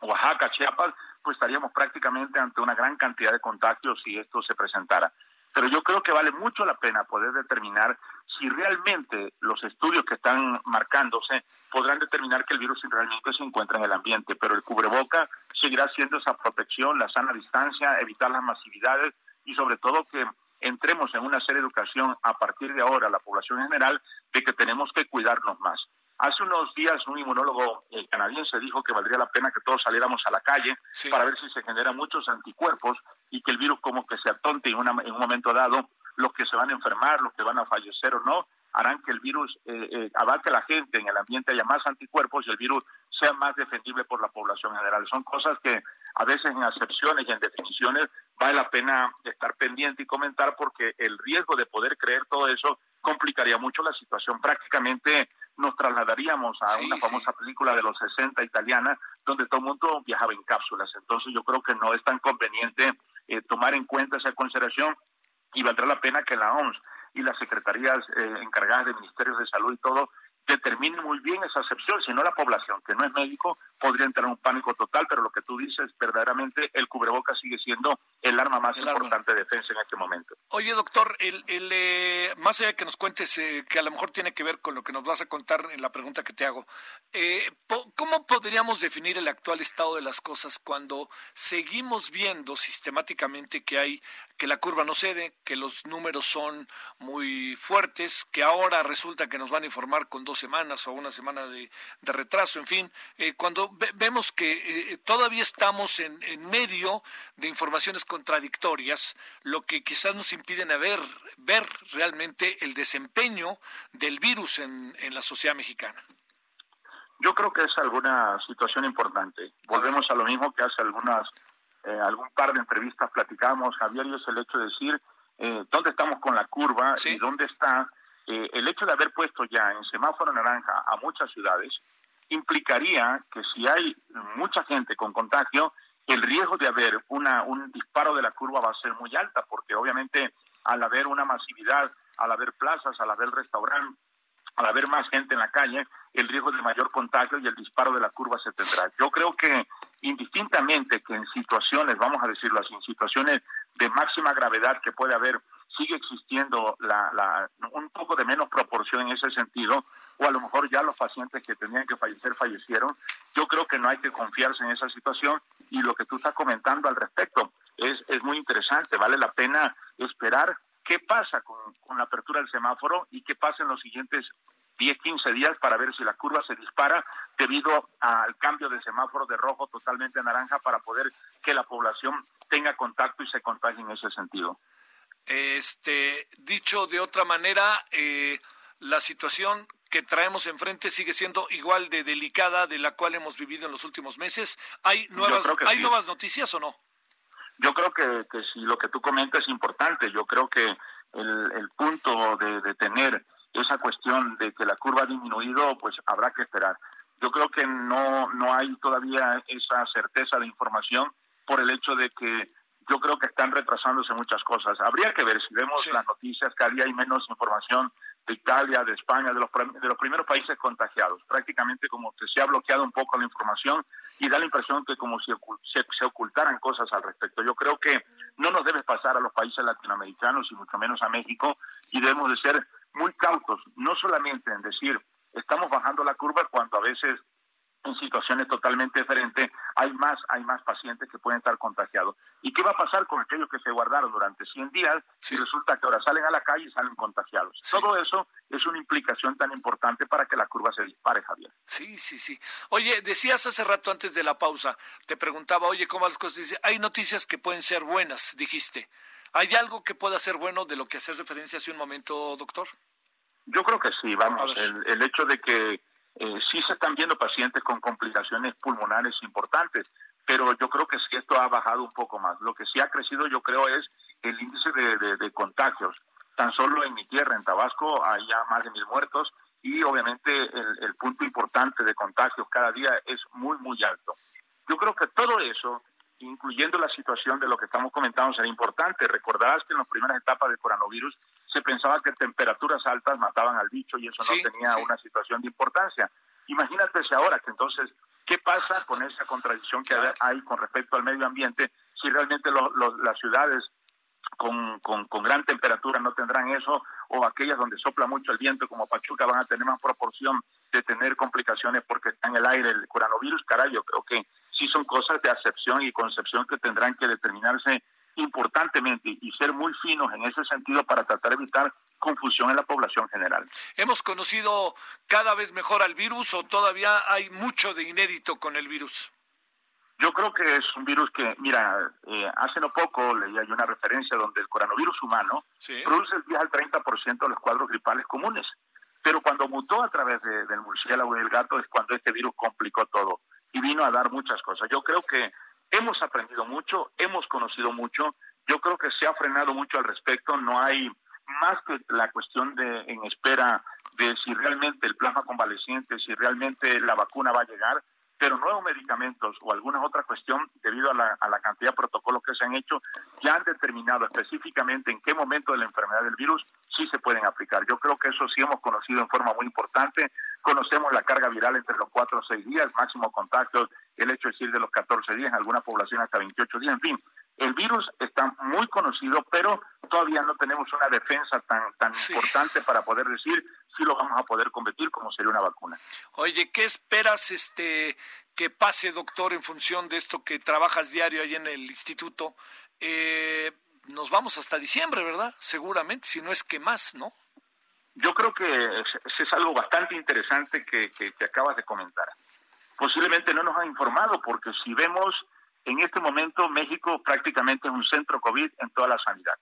Oaxaca, Chiapas, pues estaríamos prácticamente ante una gran cantidad de contagios si esto se presentara. Pero yo creo que vale mucho la pena poder determinar si realmente los estudios que están marcándose podrán determinar que el virus realmente se encuentra en el ambiente, pero el cubreboca seguirá siendo esa protección, la sana distancia, evitar las masividades y sobre todo que entremos en una serie de educación a partir de ahora, la población en general, de que tenemos que cuidarnos más. Hace unos días un inmunólogo eh, canadiense dijo que valdría la pena que todos saliéramos a la calle para ver si se generan muchos anticuerpos y que el virus como que se atonte en, en un momento dado, los que se van a enfermar, los que van a fallecer o no, harán que el virus eh, eh, abarque a la gente, en el ambiente haya más anticuerpos y el virus sea más defendible por la población en general. Son cosas que a veces en acepciones y en definiciones vale la pena estar pendiente y comentar porque el riesgo de poder creer todo eso complicaría mucho la situación. Prácticamente nos trasladaríamos a una famosa película de los 60 italiana donde todo el mundo viajaba en cápsulas. Entonces yo creo que no es tan conveniente eh, tomar en cuenta esa consideración y valdrá la pena que la OMS y las secretarías eh, encargadas de ministerios de salud y todo determine muy bien esa excepción, si no la población que no es médico podría entrar en un pánico total, pero lo que tú dices, verdaderamente el cubreboca sigue siendo el arma más importante de defensa en este momento. Oye, doctor, el, el eh, más allá de que nos cuentes, eh, que a lo mejor tiene que ver con lo que nos vas a contar en la pregunta que te hago, eh, ¿cómo podríamos definir el actual estado de las cosas cuando seguimos viendo sistemáticamente que hay que la curva no cede, que los números son muy fuertes, que ahora resulta que nos van a informar con dos semanas o una semana de, retraso, en fin, eh, cuando vemos que eh, todavía estamos en, medio de informaciones contradictorias, lo que quizás nos impiden ver, ver realmente el desempeño del virus en, en la sociedad mexicana. Yo creo que es alguna situación importante. Volvemos a lo mismo que hace algunas eh, algún par de entrevistas platicamos, Javier, y es el hecho de decir eh, dónde estamos con la curva y dónde está. Eh, el hecho de haber puesto ya en semáforo naranja a muchas ciudades implicaría que si hay mucha gente con contagio, el riesgo de haber una, un disparo de la curva va a ser muy alta, porque obviamente al haber una masividad, al haber plazas, al haber restaurantes, al haber más gente en la calle, el riesgo de mayor contagio y el disparo de la curva se tendrá. Yo creo que indistintamente que en situaciones, vamos a decirlo así, en situaciones de máxima gravedad que puede haber, sigue existiendo la, un poco de menos proporción en ese sentido, o a lo mejor ya los pacientes que tenían que fallecer fallecieron, yo creo que no hay que confiarse en esa situación y lo que tú estás comentando al respecto es, es muy interesante, vale la pena esperar qué pasa con, con la apertura del semáforo y qué pasa en los siguientes 10, 15 días para ver si la curva se dispara debido al cambio de semáforo de rojo totalmente a naranja para poder que la población tenga contacto y se contagie en ese sentido. Este, dicho de otra manera, eh, la situación que traemos enfrente sigue siendo igual de delicada de la cual hemos vivido en los últimos meses. ¿Hay nuevas, ¿hay nuevas noticias o no? Yo creo que, que si lo que tú comentas es importante. Yo creo que el, el punto de, de tener esa cuestión de que la curva ha disminuido, pues habrá que esperar. Yo creo que no, no hay todavía esa certeza de información por el hecho de que yo creo que están retrasándose muchas cosas. Habría que ver si vemos las noticias, cada día hay menos información de Italia, de España, de los, de los primeros países contagiados. Prácticamente como que se ha bloqueado un poco la información y da la impresión que como si se, se, ocultaran cosas al respecto. Yo creo que no nos debe pasar a los países latinoamericanos y mucho menos a México y debemos de ser muy cautos, no solamente en decir estamos bajando la curva cuando a veces en situaciones totalmente diferentes, hay más, hay más pacientes que pueden estar contagiados. ¿Y qué va a pasar con aquellos que se guardaron durante 100 días si resulta que ahora salen a la calle y salen contagiados? Todo eso es una implicación tan importante para que la curva se dispare, Javier. Sí, sí, sí. Oye, decías hace rato antes de la pausa, te preguntaba, oye, ¿cómo las cosas? Dice, hay noticias que pueden ser buenas, dijiste. ¿Hay algo que pueda ser bueno de lo que haces referencia hace un momento, doctor? Yo creo que sí, vamos, el, el hecho de que eh, sí se están viendo pacientes con complicaciones pulmonares importantes, pero yo creo que sí esto ha bajado un poco más. Lo que sí ha crecido, yo creo, es el índice de, contagios. Tan solo en mi tierra, en Tabasco, hay ya más de mil muertos y obviamente el, el punto importante de contagios cada día es muy, muy alto. Yo creo que todo eso incluyendo la situación de lo que estamos comentando, será importante. Recordarás que en las primeras etapas del coronavirus se pensaba que temperaturas altas mataban al bicho y eso no tenía una situación de importancia. Imagínate si ahora que entonces, ¿qué pasa con esa contradicción que hay con respecto al medio ambiente si realmente las ciudades con, con, con, gran temperatura no tendrán eso, o aquellas donde sopla mucho el viento como Pachuca van a tener más proporción de tener complicaciones porque está en el aire el coronavirus, caray, yo creo que sí son cosas de acepción y concepción que tendrán que determinarse importantemente y ser muy finos en ese sentido para tratar de evitar confusión en la población general. ¿Hemos conocido cada vez mejor al virus o todavía hay mucho de inédito con el virus? Yo creo que es un virus que, mira, eh, hace no poco leía yo una referencia donde el coronavirus humano produce el 10 al 30% de los cuadros gripales comunes. Pero cuando mutó a través del murciélago y del gato es cuando este virus complicó todo y vino a dar muchas cosas. Yo creo que hemos aprendido mucho, hemos conocido mucho, yo creo que se ha frenado mucho al respecto, no hay más que la cuestión de en espera de si realmente el plasma convaleciente, si realmente la vacuna va a llegar, pero nuevos medicamentos o alguna otra cuestión debido a la, a la cantidad de protocolos que se han hecho ya han determinado específicamente en qué momento de la enfermedad del virus sí se pueden aplicar. Yo creo que eso sí hemos conocido en forma muy importante. Conocemos la carga viral entre los 4 o 6 días, máximo contacto, el hecho de decir de los 14 días, en alguna población hasta 28 días, en fin. El virus está muy conocido, pero todavía no tenemos una defensa tan, tan importante para poder decir si lo vamos a poder combatir como sería una vacuna. Oye, ¿qué esperas este que pase, doctor, en función de esto que trabajas diario ahí en el instituto? Eh, nos vamos hasta diciembre, ¿verdad? Seguramente, si no es que más, ¿no? Yo creo que es, es algo bastante interesante que, que, que acabas de comentar. Posiblemente no nos han informado porque si vemos en este momento México prácticamente es un centro COVID en toda la sanidad.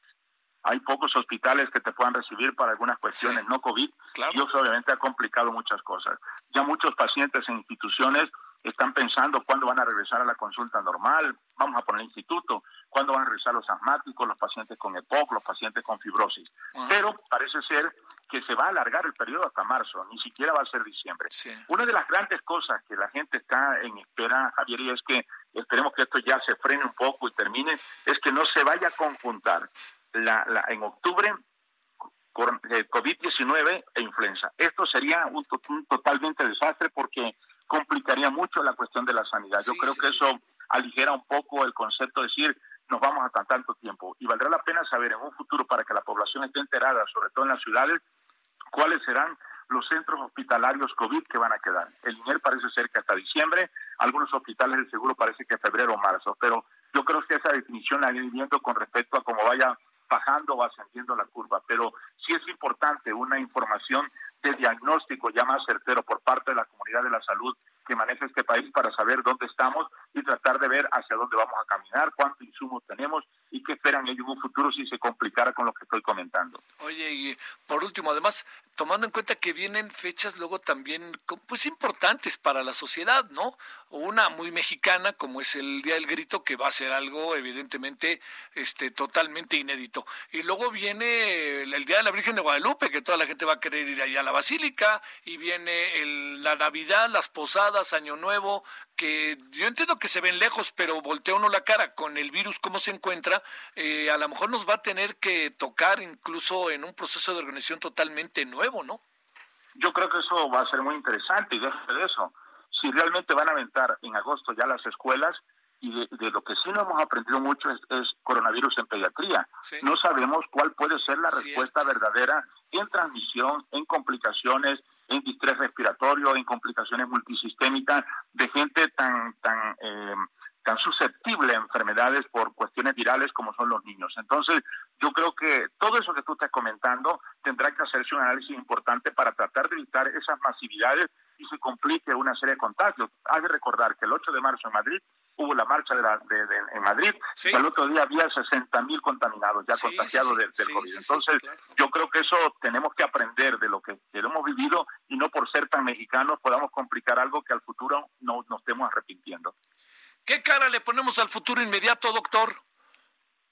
Hay pocos hospitales que te puedan recibir para algunas cuestiones no COVID y eso obviamente ha complicado muchas cosas. Ya muchos pacientes en instituciones están pensando cuándo van a regresar a la consulta normal, vamos a poner instituto, cuándo van a regresar los asmáticos, los pacientes con EPOC, los pacientes con fibrosis. Pero parece ser que se va a alargar el periodo hasta marzo, ni siquiera va a ser diciembre. Una de las grandes cosas que la gente está en espera, Javier, y es que esperemos que esto ya se frene un poco y termine, es que no se vaya a conjuntar la, la, en octubre eh, COVID-19 e influenza. Esto sería un, totalmente desastre porque complicaría mucho la cuestión de la sanidad. Yo creo que eso aligera un poco el concepto de decir nos vamos hasta tanto tiempo. Y valdrá la pena saber en un futuro, para que la población esté enterada, sobre todo en las ciudades, cuáles serán los centros hospitalarios COVID que van a quedar. El INER parece ser que hasta diciembre, algunos hospitales del seguro parece que febrero o marzo, pero yo creo que esa definición la iré viendo con respecto a cómo vaya bajando o ascendiendo la curva. Pero sí es importante una información de diagnóstico ya más certero por parte de la comunidad de la salud que maneja este país para saber dónde estamos y tratar de ver hacia dónde vamos a caminar, cuántos insumos tenemos y qué esperan ellos en un futuro si se complicara con lo que estoy comentando. Oye, y por último, además, tomando en cuenta que vienen fechas luego también pues importantes para la sociedad, ¿no? Una muy mexicana como es el Día del Grito que va a ser algo evidentemente este totalmente inédito. Y luego viene el, Día de la Virgen de Guadalupe que toda la gente va a querer ir allá a la basílica y viene el, la Navidad, las posadas, Año Nuevo, que yo entiendo que se ven lejos, pero voltea uno la cara con el virus, cómo se encuentra, eh, a lo mejor nos va a tener que tocar incluso en un proceso de organización totalmente nuevo, ¿no? Yo creo que eso va a ser muy interesante y déjame de eso. Si realmente van a aventar en agosto ya las escuelas, y de, lo que sí no hemos aprendido mucho es, coronavirus en pediatría. No sabemos cuál puede ser la respuesta verdadera en transmisión, en complicaciones, en distrés respiratorio, en complicaciones multisistémicas de gente tan tan eh, tan susceptible a enfermedades por cuestiones virales como son los niños. Entonces, yo creo que todo eso que tú estás comentando tendrá que hacerse un análisis importante para tratar de evitar esas masividades y se complique una serie de contagios. Hay que recordar que el 8 de marzo en Madrid hubo la marcha de, la, de, en Madrid, y el otro día había 60 mil contaminados ya contagiados del, COVID. Entonces, yo creo que eso tenemos que aprender de lo que, hemos vivido y no por ser tan mexicanos podamos complicar algo que al futuro no nos estemos arrepintiendo. ¿Qué cara le ponemos al futuro inmediato, doctor?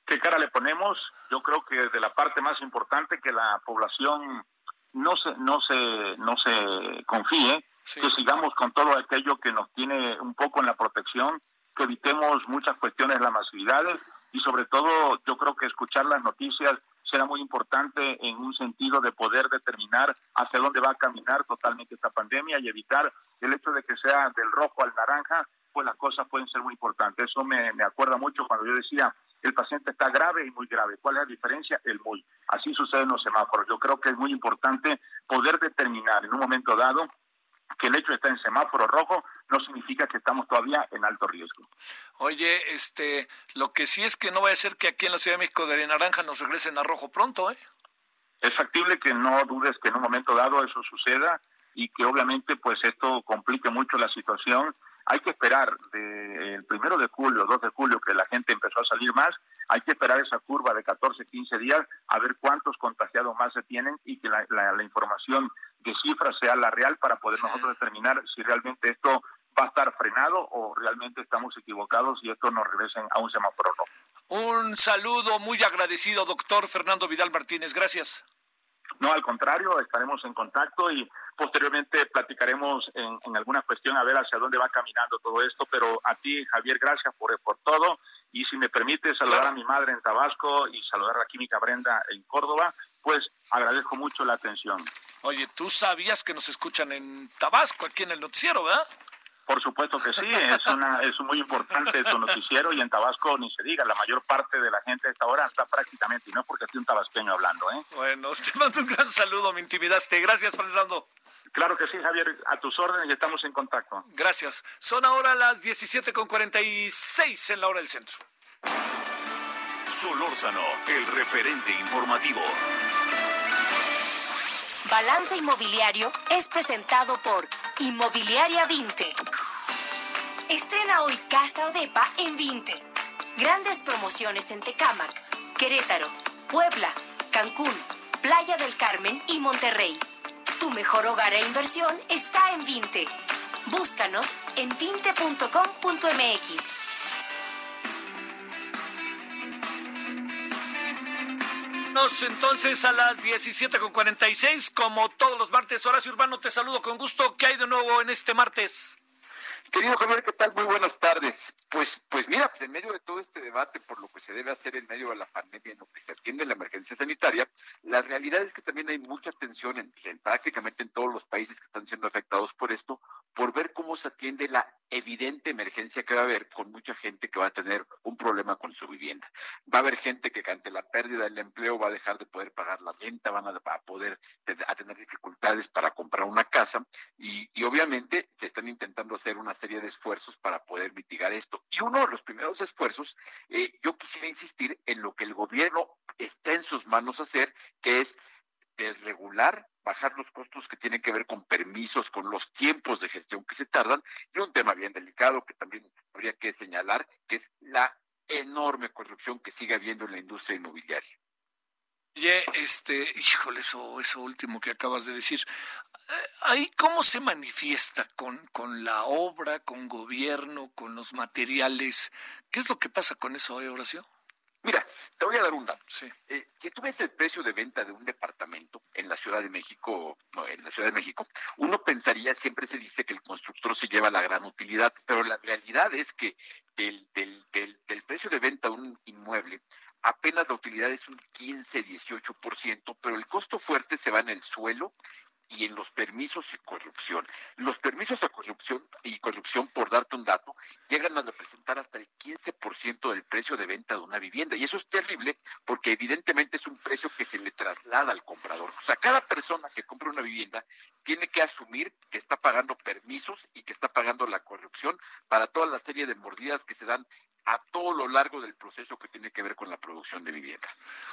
¿Qué cara le ponemos? Yo creo que de la parte más importante que la población no se no se no se confíe, que sigamos con todo aquello que nos tiene un poco en la protección, que evitemos muchas cuestiones de las masividades y sobre todo yo creo que escuchar las noticias será muy importante en un sentido de poder determinar hacia dónde va a caminar totalmente esta pandemia y evitar el hecho de que sea del rojo al naranja pues las cosas pueden ser muy importantes. Eso me, me acuerda mucho cuando yo decía, el paciente está grave y muy grave. ¿Cuál es la diferencia? El muy. Así sucede en los semáforos. Yo creo que es muy importante poder determinar en un momento dado que el hecho de estar en semáforo rojo no significa que estamos todavía en alto riesgo. Oye, este, lo que sí es que no va a ser que aquí en la Ciudad de México de naranja nos regresen a rojo pronto, ¿eh? Es factible que no dudes que en un momento dado eso suceda y que obviamente pues esto complique mucho la situación hay que esperar del primero de julio, 2 de julio, que la gente empezó a salir más, hay que esperar esa curva de 14, 15 días a ver cuántos contagiados más se tienen y que la, información de cifras sea la real para poder nosotros determinar si realmente esto va a estar frenado o realmente estamos equivocados y esto nos regresen a un semáforo rojo. Un saludo muy agradecido, doctor Fernando Vidal Martínez. Gracias. No, al contrario, estaremos en contacto y posteriormente platicaremos en, alguna cuestión a ver hacia dónde va caminando todo esto, pero a ti, Javier, gracias por, por todo. Y si me permite saludar a mi madre en Tabasco y saludar a la química Brenda en Córdoba, pues agradezco mucho la atención. Oye, tú sabías que nos escuchan en Tabasco, aquí en el noticiero, ¿verdad? Por supuesto que sí, es una es muy importante tu noticiero y en Tabasco ni se diga, la mayor parte de la gente a esta hora está prácticamente, y no porque esté un tabasqueño hablando, ¿eh? Bueno, te mando un gran saludo, me intimidaste. Gracias, Fernando. Claro que sí, Javier, a tus órdenes y estamos en contacto. Gracias. Son ahora las 17.46 en la hora del centro. Solórzano, el referente informativo. Balance Inmobiliario es presentado por Inmobiliaria 20. Estrena hoy Casa Odepa en 20. Grandes promociones en Tecámac, Querétaro, Puebla, Cancún, Playa del Carmen y Monterrey. Tu mejor hogar e inversión está en 20. Búscanos en 20.com.mx. entonces a las 17.46, como todos los martes. Horacio Urbano, te saludo con gusto. ¿Qué hay de nuevo en este martes? Querido Javier, ¿qué tal? Muy buenas tardes. Pues, pues mira, pues en medio de todo este debate por lo que se debe hacer en medio de la pandemia, en lo que se atiende la emergencia sanitaria, la realidad es que también hay mucha tensión en, prácticamente en todos los países que están siendo afectados por esto, por ver cómo se atiende la evidente emergencia que va a haber con mucha gente que va a tener un problema con su vivienda. Va a haber gente que ante la pérdida del empleo va a dejar de poder pagar la renta, van a, poder a tener dificultades para comprar una casa y, y obviamente se están intentando hacer una serie de esfuerzos para poder mitigar esto. Y uno de los primeros esfuerzos, eh, yo quisiera insistir en lo que el gobierno está en sus manos hacer, que es desregular, bajar los costos que tienen que ver con permisos, con los tiempos de gestión que se tardan, y un tema bien delicado que también habría que señalar, que es la enorme corrupción que sigue habiendo en la industria inmobiliaria. Oye, este, híjole, eso, eso último que acabas de decir, eh, ahí cómo se manifiesta con, con la obra, con gobierno, con los materiales, ¿qué es lo que pasa con eso, eh, Horacio? Mira, Te voy a dar un dato. Eh, si tú ves el precio de venta de un departamento en la Ciudad de México, en la Ciudad de México, uno pensaría, siempre se dice que el constructor se lleva la gran utilidad, pero la realidad es que del, del, del precio de venta de un inmueble, apenas la utilidad es un 15-18%, pero el costo fuerte se va en el suelo y en los permisos y corrupción. Los permisos a corrupción y corrupción, por darte un dato, llegan a representar hasta el 15% del precio de venta de una vivienda. Y eso es terrible porque evidentemente es un precio que se le traslada al comprador. O sea, cada persona que compra una vivienda tiene que asumir que está pagando permisos y que está pagando la corrupción para toda la serie de mordidas que se dan a todo lo largo del proceso que tiene que ver con la producción de vivienda.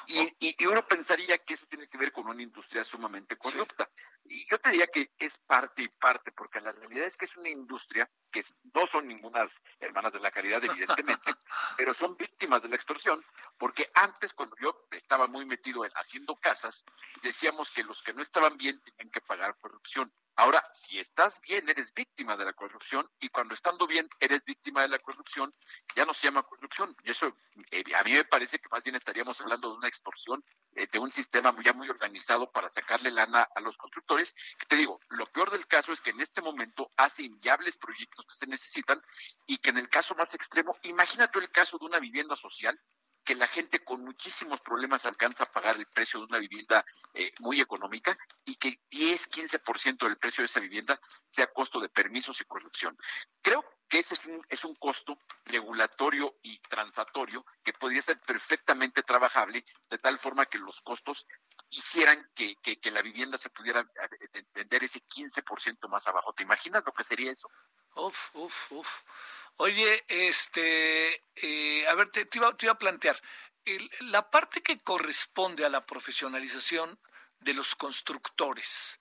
Y, y, uno pensaría que eso tiene que ver con una industria sumamente corrupta. Y yo te diría que es parte y parte, porque la realidad es que es una industria que no son ninguna hermanas de la caridad, evidentemente, pero son víctimas de la extorsión, porque antes, cuando yo estaba muy metido en haciendo casas, decíamos que los que no estaban bien tenían que pagar corrupción. Ahora, si estás bien, eres víctima de la corrupción y cuando estando bien eres víctima de la corrupción, ya no se llama corrupción. Y eso eh, a mí me parece que más bien estaríamos hablando de una extorsión de un sistema ya muy organizado para sacarle lana a los constructores. Te digo, lo peor del caso es que en este momento hace inviables proyectos que se necesitan y que en el caso más extremo, imagínate el caso de una vivienda social que la gente con muchísimos problemas alcanza a pagar el precio de una vivienda eh, muy económica y que 10, 15% del precio de esa vivienda sea costo de permisos y corrupción. Creo que ese es un, es un costo regulatorio y transatorio que podría ser perfectamente trabajable de tal forma que los costos hicieran que, que la vivienda se pudiera eh, vender ese 15% más abajo. ¿Te imaginas lo que sería eso? Uf, uf, uf. Oye, este, eh, a ver, te, iba, a plantear, la parte que corresponde a la profesionalización de los constructores,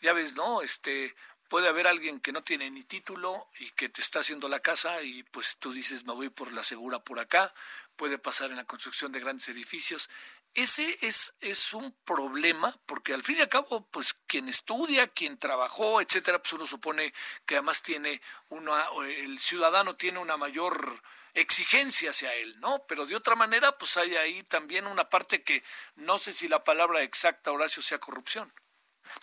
ya ves, ¿no? Este, puede haber alguien que no tiene ni título y que te está haciendo la casa y pues tú dices me voy por la segura por acá, puede pasar en la construcción de grandes edificios ese es, es un problema, porque al fin y al cabo, pues quien estudia, quien trabajó, etcétera, pues uno supone que además tiene una, el ciudadano tiene una mayor exigencia hacia él, ¿no? Pero de otra manera, pues hay ahí también una parte que no sé si la palabra exacta, Horacio, sea corrupción.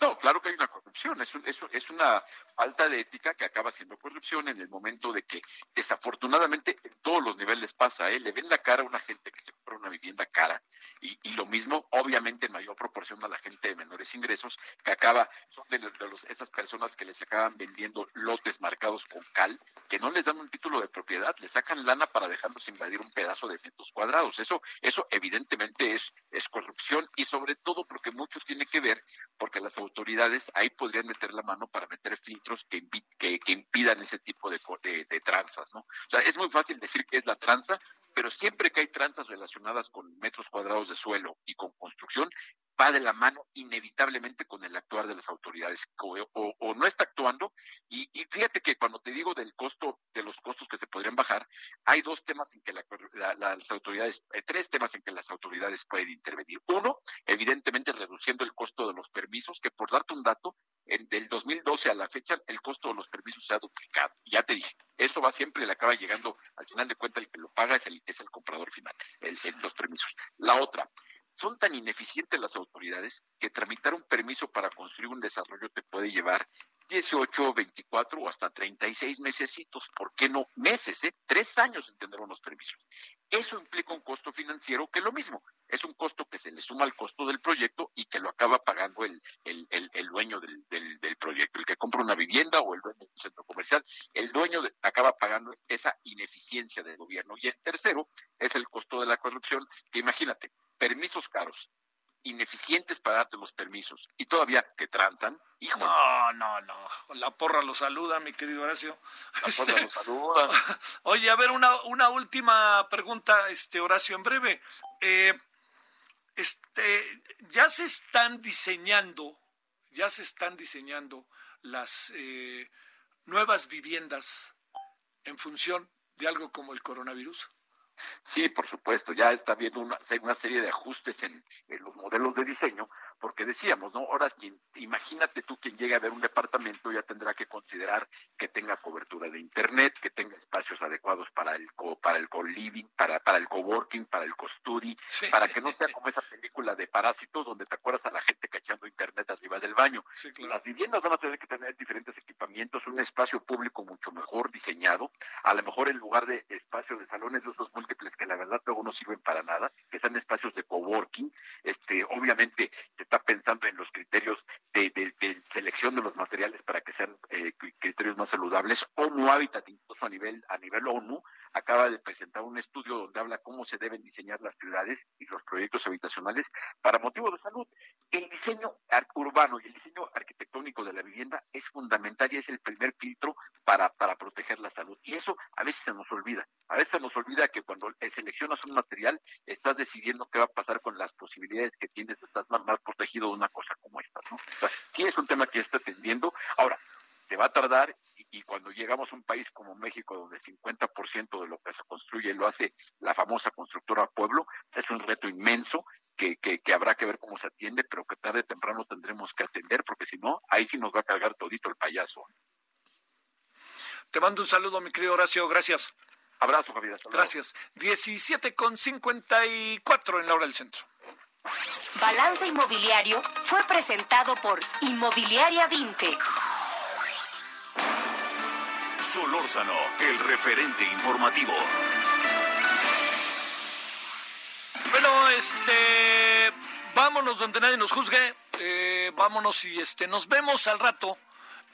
No, claro que hay una corrupción, es, es, una falta de ética que acaba siendo corrupción en el momento de que desafortunadamente en todos los niveles pasa, ¿eh? le ven la cara a una gente que se compra una vivienda cara y, lo mismo obviamente en mayor proporción a la gente de menores ingresos que acaba, son de, los, esas personas que les acaban vendiendo lotes marcados con cal, que no les dan un título de propiedad, les sacan lana para dejarlos invadir un pedazo de metros cuadrados. Eso, eso evidentemente es, es corrupción y sobre todo porque mucho tiene que ver porque las autoridades ahí podrían meter la mano para meter filtros que, impidan ese tipo de, tranzas, ¿no? O sea, es muy fácil decir que es la tranza, pero siempre que hay tranzas relacionadas con metros cuadrados de suelo y con construcción, va de la mano inevitablemente con el actuar de las autoridades o, no está actuando. Y, fíjate que cuando te digo del costo, de los costos que se podrían bajar, hay dos temas en que las autoridades, eh, tres temas en que las autoridades pueden intervenir. Uno, evidentemente reduciendo el costo de los permisos, que por darte un dato, en, del 2012 a la fecha el costo de los permisos se ha duplicado. Ya te dije, eso va siempre, le acaba llegando, al final de cuentas el que lo paga es el, es el comprador final, el, los permisos. La otra, son tan ineficientes las autoridades que tramitar un permiso para construir un desarrollo te puede llevar 18, 24 o hasta 36 mesecitos, ¿por qué no meses? Eh? Tres años en tener unos permisos. Eso implica un costo financiero que lo mismo, es un costo que se le suma al costo del proyecto y que lo acaba pagando el, el, el, dueño del, del, proyecto, el que compra una vivienda o el dueño de un centro comercial, el dueño acaba pagando esa ineficiencia del gobierno. Y el tercero es el costo de la corrupción, que imagínate, permisos caros, ineficientes para darte los permisos y todavía te transan. No, no, no. La porra lo saluda, mi querido Horacio. La porra lo saluda. Oye, a ver, una, una última pregunta, este Horacio, en breve. Eh, este, ya se están diseñando, ya se están diseñando las eh, nuevas viviendas en función de algo como el coronavirus. Sí, por supuesto, ya está habiendo una, una serie de ajustes en, los modelos de diseño, porque decíamos, ¿no? Ahora, quien, imagínate tú quien llegue a ver un departamento ya tendrá que considerar que tenga cobertura de internet, que tenga espacios adecuados para el co, para el co-living, para, para el coworking, para el co-study, para que no sea como esa película de parásitos donde te acuerdas a la gente cachando internet arriba del baño. Las viviendas van a tener que tener diferentes equipamientos, un espacio público mucho mejor diseñado, a lo mejor en lugar de espacios de salones de usos múltiples que la verdad luego no sirven para nada, que sean espacios de coworking, este, obviamente se está pensando en los criterios de, selección de los materiales para que sean eh, criterios más saludables. ONU Habitat, incluso a nivel, a nivel ONU, acaba de presentar un estudio donde habla cómo se deben diseñar las ciudades y los proyectos habitacionales para motivos de salud. El diseño urbano y el diseño arquitectónico de la vivienda es fundamental y es el primer filtro para, para proteger la salud. Y eso a veces se nos olvida. A veces se nos olvida que cuando seleccionas un material, estás decidiendo qué va a pasar con las posibilidades que tienes, estás más, más protegido de una cosa como esta. ¿no? sí es un tema que está atendiendo. Ahora, te va a tardar y, cuando llegamos a un país como México, donde el 50% de lo que se construye lo hace la famosa constructora Pueblo, es un reto inmenso que, que, habrá que ver cómo se atiende, pero que tarde o temprano tendremos que atender, porque si no, ahí sí nos va a cargar todito el payaso. Te mando un saludo, mi querido Horacio, gracias. Abrazo, Javier. Gracias. 17 con 54 en la hora del centro. Balance Inmobiliario fue presentado por Inmobiliaria 20. Solórzano, el referente informativo. Bueno, este, vámonos donde nadie nos juzgue. Eh, vámonos y este, nos vemos al rato.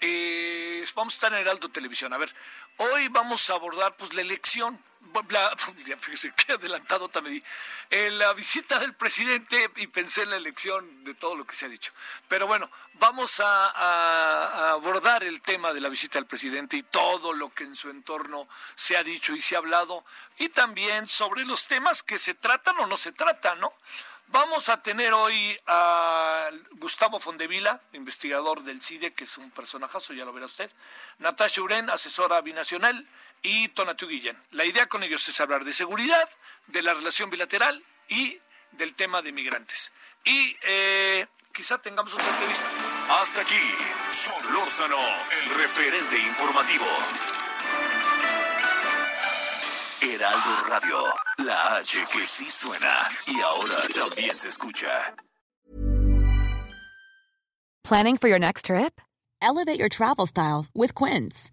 Eh, vamos a estar en Heraldo Televisión. A ver, hoy vamos a abordar pues la elección ya fíjese qué adelantado di, en la visita del presidente y pensé en la elección de todo lo que se ha dicho. Pero bueno, vamos a, abordar el tema de la visita del presidente y todo lo que en su entorno se ha dicho y se ha hablado, y también sobre los temas que se tratan o no se tratan, ¿no? Vamos a tener hoy a Gustavo Fondevila, investigador del CIDE, que es un personajazo, ya lo verá usted. Natasha Uren, asesora binacional y Tonatu Guillén. La idea con ellos es hablar de seguridad, de la relación bilateral y del tema de migrantes. Y eh, quizá tengamos otra entrevista. Hasta aquí, Solórzano, el referente informativo. Heraldo Radio, la H que sí suena y ahora también se escucha. Planning for your next trip? Elevate your travel style with Quince.